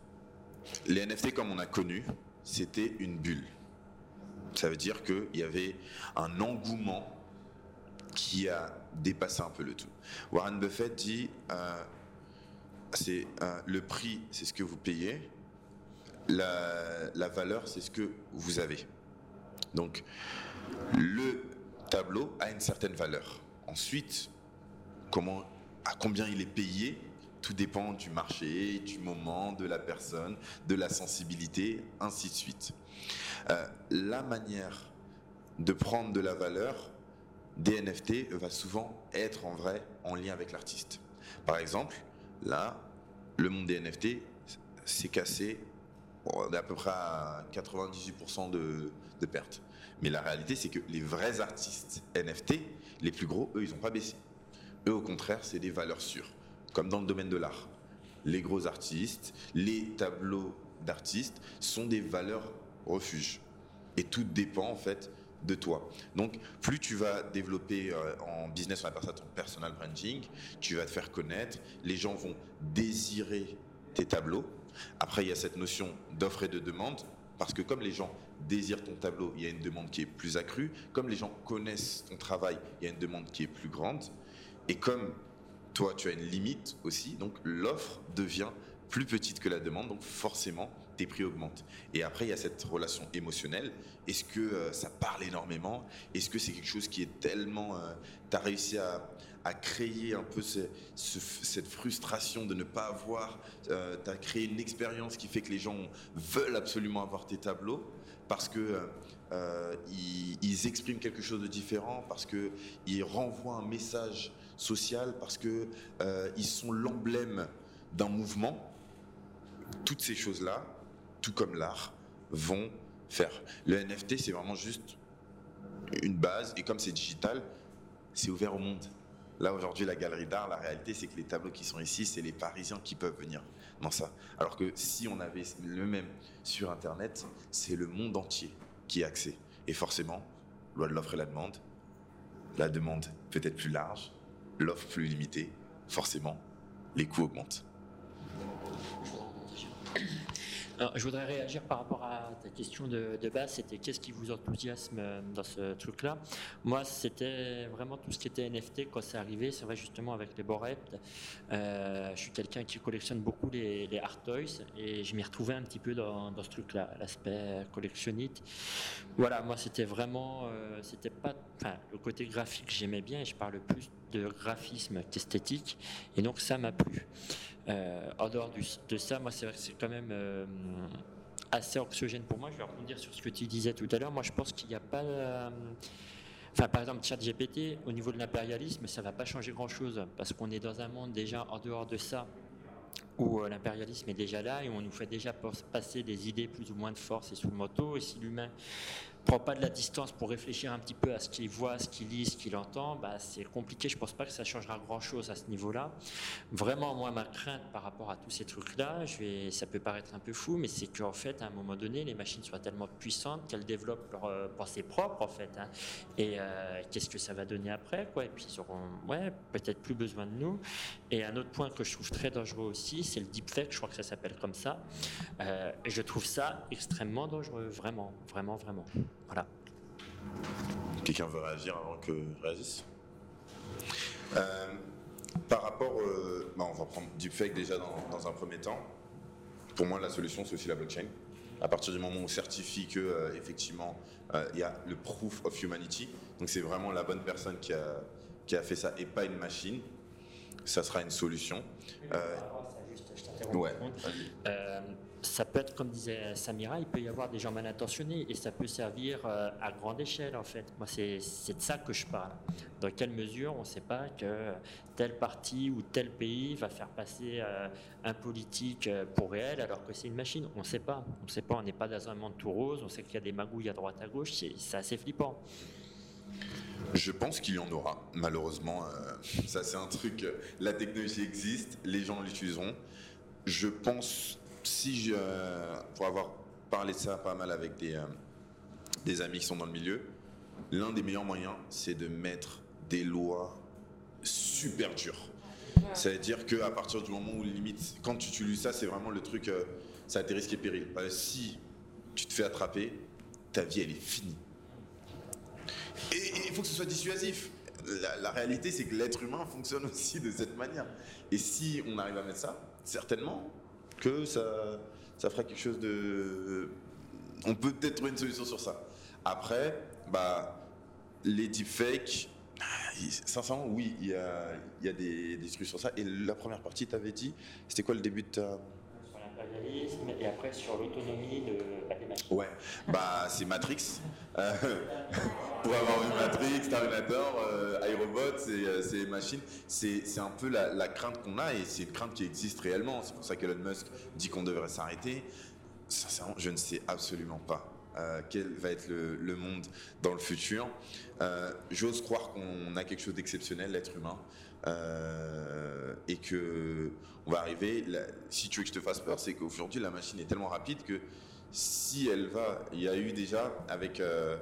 Les NFT, comme on a connu, c'était une bulle. Ça veut dire qu'il y avait un engouement qui a dépassé un peu le tout. Warren Buffett dit c'est le prix, c'est ce que vous payez, la, valeur, c'est ce que vous avez. Donc, le tableau a une certaine valeur. Ensuite, comment, à combien il est payé, tout dépend du marché, du moment, de la personne, de la sensibilité, ainsi de suite. Euh, la manière de prendre de la valeur des NFT va souvent être en vrai en lien avec l'artiste. Par exemple, là, le monde des NFT s'est cassé on est à peu près à 98% de, pertes. Mais la réalité, c'est que les vrais artistes NFT, les plus gros, eux, ils n'ont pas baissé. Eux, au contraire, c'est des valeurs sûres, comme dans le domaine de l'art. Les gros artistes, les tableaux d'artistes sont des valeurs refuges. Et tout dépend, en fait, de toi. Donc, plus tu vas développer euh, en business, on appelle ça ton personal branding, tu vas te faire connaître, les gens vont désirer tes tableaux, après, il y a cette notion d'offre et de demande, parce que comme les gens désirent ton tableau, il y a une demande qui est plus accrue. Comme les gens connaissent ton travail, il y a une demande qui est plus grande. Et comme toi, tu as une limite aussi, donc l'offre devient plus petite que la demande, donc forcément, tes prix augmentent. Et après, il y a cette relation émotionnelle. Est-ce que euh, ça parle énormément? Est-ce que c'est quelque chose qui est tellement... Euh, tu as réussi à, à créer un peu cette frustration de ne pas avoir. Euh, tu as créé une expérience qui fait que les gens veulent absolument avoir tes tableaux parce que euh, ils, expriment quelque chose de différent, parce que ils renvoient un message social, parce que euh, ils sont l'emblème d'un mouvement. Toutes ces choses-là, tout comme l'art, vont faire. Le NFT, c'est vraiment juste une base, et comme c'est digital, c'est ouvert au monde. Là, aujourd'hui, la galerie d'art, la réalité, c'est que les tableaux qui sont ici, c'est les Parisiens qui peuvent venir dans ça. Alors que si on avait le même sur Internet, c'est le monde entier qui a accès. Et forcément, loi de l'offre et la demande, la demande peut-être plus large, l'offre plus limitée, forcément, les coûts augmentent. Je voudrais réagir par rapport à ta question de, base, c'était qu'est-ce qui vous enthousiasme euh, dans ce truc-là? Moi, c'était vraiment tout ce qui était NFT quand c'est arrivé, c'est vrai justement avec les borettes. Euh, je suis quelqu'un qui collectionne beaucoup les, art toys et je m'y retrouvais un petit peu dans, ce truc-là, l'aspect collectionnite. Voilà, moi c'était vraiment, euh, c'était pas, enfin, le côté graphique j'aimais bien et je parle plus de graphisme qu'esthétique et donc ça m'a plu. Euh, en dehors de ça, moi, c'est quand même euh, assez anxiogène pour moi. Je vais rebondir sur ce que tu disais tout à l'heure. Moi, je pense qu'il n'y a pas. Euh, enfin, par exemple, ChatGPT, au niveau de l'impérialisme, ça ne va pas changer grand-chose parce qu'on est dans un monde déjà en dehors de ça où l'impérialisme est déjà là et on nous fait déjà passer des idées plus ou moins de force et sous le moto. Et si l'humain prend pas de la distance pour réfléchir un petit peu à ce qu'il voit, ce qu'il lit, ce qu'il entend, bah, c'est compliqué. Je pense pas que ça changera grand-chose à ce niveau-là. Vraiment, moi, ma crainte par rapport à tous ces trucs-là, ça peut paraître un peu fou, mais c'est qu'en fait, à un moment donné, les machines soient tellement puissantes qu'elles développent leur euh, pensée propre, en fait. Hein. Et euh, qu'est-ce que ça va donner après, Et puis, ils auront, ouais, peut-être plus besoin de nous. Et un autre point que je trouve très dangereux aussi, c'est le deepfake. Je crois que ça s'appelle comme ça. Euh, je trouve ça extrêmement dangereux, vraiment, vraiment, vraiment. Voilà. Quelqu'un veut réagir avant que je réagisse? Euh, Par rapport, euh, bah, on va prendre deepfake déjà dans, un premier temps. Pour moi, la solution, c'est aussi la blockchain. À partir du moment où on certifie que euh, effectivement il y a le proof of humanity, donc c'est vraiment la bonne personne qui a, qui a fait ça et pas une machine, ça sera une solution. ouais ça peut être, comme disait Samira, il peut y avoir des gens mal intentionnés et ça peut servir euh, à grande échelle en fait. Moi, c'est de ça que je parle. Dans quelle mesure on ne sait pas que tel parti ou tel pays va faire passer euh, un politique euh, pour réel alors que c'est une machine On ne sait pas. On ne sait pas. On n'est pas dans un monde tout rose. On sait qu'il y a des magouilles à droite à gauche. C'est assez flippant. Je pense qu'il y en aura, malheureusement. ça, c'est un truc. La technologie existe, les gens l'utiliseront. Je pense si je, pour avoir parlé de ça pas mal avec des, euh, des amis qui sont dans le milieu, l'un des meilleurs moyens, c'est de mettre des lois super dures. C'est-à-dire qu'à partir du moment où limite, quand tu utilises ça, c'est vraiment le truc, euh, ça a des risques et périls. si tu te fais attraper, ta vie, elle est finie. Et il faut que ce soit dissuasif. La, la réalité, c'est que l'être humain fonctionne *laughs* aussi de cette manière. Et si on arrive à mettre ça, certainement, que ça, ça fera quelque chose de. On peut peut-être trouver une solution sur ça. Après, bah, les deepfakes, sincèrement, oui, il y a, y a des, discussions sur ça. Et la première partie, tu avais dit, c'était quoi le début de ta et après sur l'autonomie de la démarche. Ouais, bah c'est Matrix. Euh, *laughs* pour avoir une Matrix, Terminator, euh, iRobot, c'est, c'est euh, machines. C'est, un peu la, crainte qu'on a et c'est une crainte qui existe réellement. C'est pour ça qu'Elon Musk dit qu'on devrait s'arrêter. Sincèrement, je ne sais absolument pas. quel va être le, le, monde dans le futur. j'ose croire qu'on a quelque chose d'exceptionnel, l'être humain. Euh, et que on va arriver. si tu veux que je te fasse peur, c'est qu'aujourd'hui la machine est tellement rapide que si elle va, il y a eu déjà avec euh,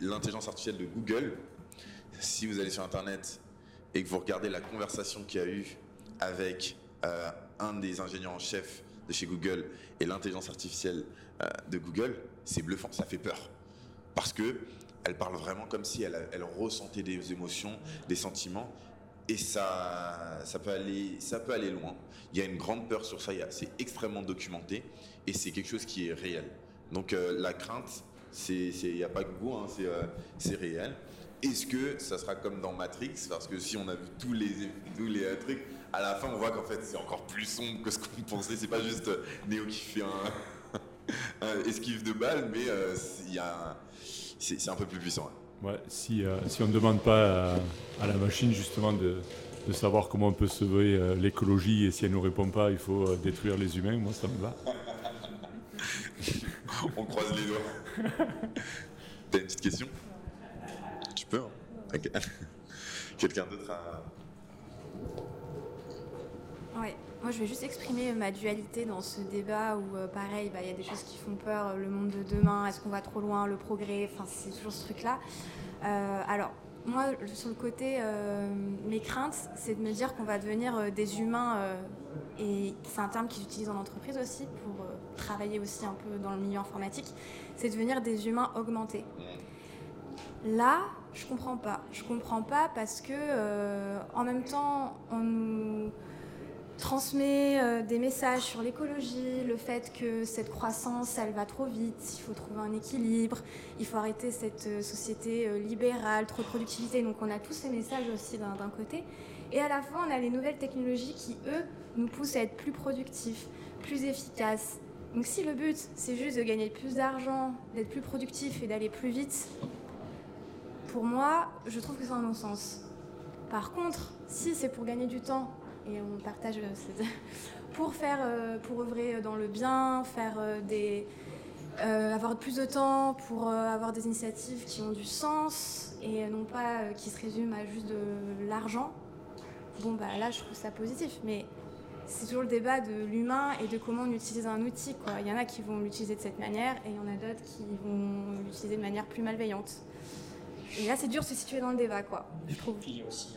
l'intelligence artificielle de Google. Si vous allez sur Internet et que vous regardez la conversation qu'il y a eu avec euh, un des ingénieurs en chef de chez Google et l'intelligence artificielle de Google, c'est bluffant, ça fait peur. Parce que elle parle vraiment comme si elle ressentait des émotions, des sentiments, et ça, ça, peut aller, ça peut aller loin. Il y a une grande peur sur ça, c'est extrêmement documenté et c'est quelque chose qui est réel. Donc euh, la crainte, il n'y a pas que vous, hein, euh, c'est réel. Est-ce que ça sera comme dans Matrix? Parce que si on a vu tous les, tous les euh, trucs, à la fin on voit qu'en fait c'est encore plus sombre que ce qu'on pensait. C'est pas juste Néo qui fait *laughs* un, esquive de balle, mais c'est un peu plus puissant. Si, euh, si on ne demande pas à, la machine justement de, savoir comment on peut sauver euh, l'écologie et si elle ne nous répond pas, il faut euh, détruire les humains, moi ça me va. *laughs* on croise les doigts. T'as une petite question? Tu peux. Hein? *laughs* Quelqu'un d'autre a... Moi, je vais juste exprimer ma dualité dans ce débat où, pareil, bah, il y a des choses qui font peur, le monde de demain, est-ce qu'on va trop loin, le progrès, enfin, c'est toujours ce truc-là. Euh, alors, moi, sur le côté, euh, mes craintes, c'est de me dire qu'on va devenir euh, des humains, et c'est un terme qu'ils utilisent en entreprise aussi pour travailler aussi un peu dans le milieu informatique, c'est devenir des humains augmentés. Là, je comprends pas. Je comprends pas parce que en même temps, on nous transmet euh, des messages sur l'écologie, le fait que cette croissance, elle va trop vite, il faut trouver un équilibre, il faut arrêter cette euh, société euh, libérale, trop de productivité. Donc on a tous ces messages aussi d'un côté. Et à la fois, on a les nouvelles technologies qui, eux, nous poussent à être plus productifs, plus efficaces. Donc si le but, c'est juste de gagner plus d'argent, d'être plus productif et d'aller plus vite, pour moi, je trouve que c'est un non-sens. Par contre, si c'est pour gagner du temps et on partage euh, *laughs* pour faire, euh, pour œuvrer dans le bien, faire euh, des, avoir plus de temps pour avoir des initiatives qui ont du sens et non pas qui se résument à juste de l'argent. Bon, bah là, je trouve ça positif, mais c'est toujours le débat de l'humain et de comment on utilise un outil. Quoi. Il y en a qui vont l'utiliser de cette manière et il y en a d'autres qui vont l'utiliser de manière plus malveillante. Et là, c'est dur de se situer dans le débat, quoi, je trouve. Il y a aussi,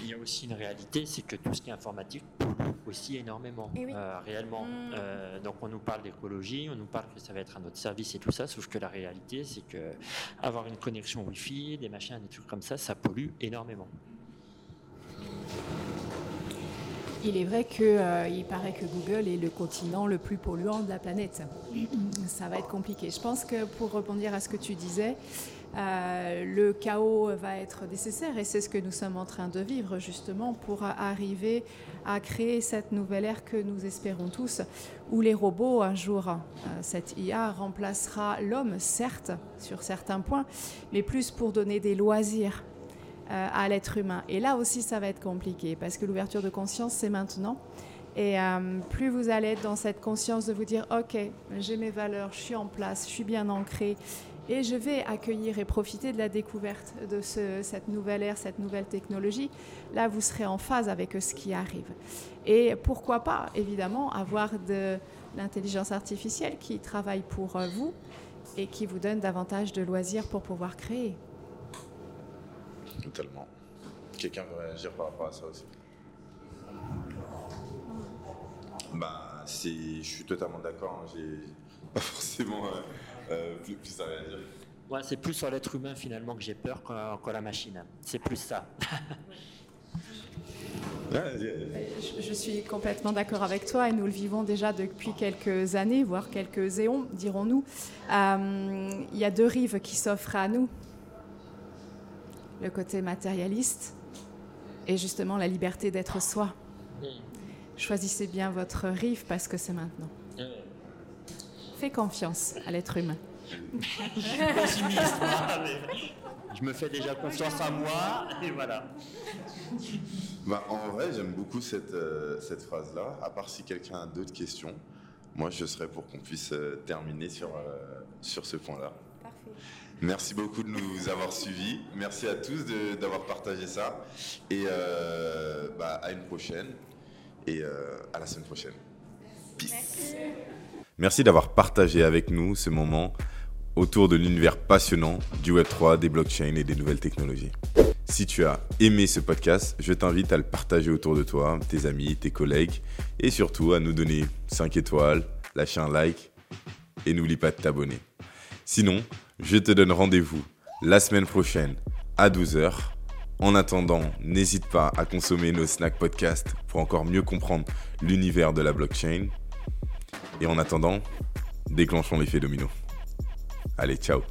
il y a aussi une réalité, c'est que tout ce qui est informatique pollue aussi énormément, eh euh, réellement. Mmh. Euh, donc on nous parle d'écologie, on nous parle que ça va être à notre service et tout ça, sauf que la réalité, c'est que avoir une connexion Wi-Fi, des machins, des trucs comme ça, ça pollue énormément. Il est vrai qu'il euh, paraît que Google est le continent le plus polluant de la planète. Ça va être compliqué. Je pense que pour rebondir à ce que tu disais, euh, le chaos va être nécessaire et c'est ce que nous sommes en train de vivre justement pour arriver à créer cette nouvelle ère que nous espérons tous, où les robots, un jour, euh, cette IA remplacera l'homme, certes, sur certains points, mais plus pour donner des loisirs euh, à l'être humain. Et là aussi, ça va être compliqué parce que l'ouverture de conscience, c'est maintenant. Et plus vous allez être dans cette conscience de vous dire, OK, j'ai mes valeurs, je suis en place, je suis bien ancré, et je vais accueillir et profiter de la découverte de cette nouvelle ère, cette nouvelle technologie, là, vous serez en phase avec ce qui arrive. Et pourquoi pas, évidemment, avoir de l'intelligence artificielle qui travaille pour euh, vous et qui vous donne davantage de loisirs pour pouvoir créer. Totalement. Quelqu'un veut réagir par rapport à ça aussi? Bah, je suis totalement d'accord. Hein. J'ai pas forcément euh, euh, plus. Ouais, c'est plus sur l'être humain finalement que j'ai peur que, la machine. C'est plus ça. *laughs* Je, suis complètement d'accord avec toi et nous le vivons déjà depuis quelques années, voire quelques éons, dirons-nous. Euh, il y a deux rives qui s'offrent à nous le côté matérialiste et justement la liberté d'être soi. Choisissez bien votre rive parce que c'est maintenant. Fais confiance à l'être humain. *laughs* Je me fais déjà confiance à moi et voilà. Bah, en vrai, j'aime beaucoup cette, euh, cette phrase-là. À part si quelqu'un a d'autres questions, moi je serais pour qu'on puisse euh, terminer sur, euh, sur ce point-là. Merci beaucoup de nous avoir suivis. Merci à tous d'avoir partagé ça. Et euh, bah, à une prochaine. Et euh, à la semaine prochaine. Peace. Merci, Merci d'avoir partagé avec nous ce moment autour de l'univers passionnant du Web3, des blockchains et des nouvelles technologies. Si tu as aimé ce podcast, je t'invite à le partager autour de toi, tes amis, tes collègues, et surtout à nous donner 5 étoiles, lâcher un like, et n'oublie pas de t'abonner. Sinon, je te donne rendez-vous la semaine prochaine à 12h. En attendant, n'hésite pas à consommer nos snack podcasts pour encore mieux comprendre l'univers de la blockchain. Et en attendant, déclenchons l'effet domino. Allez, ciao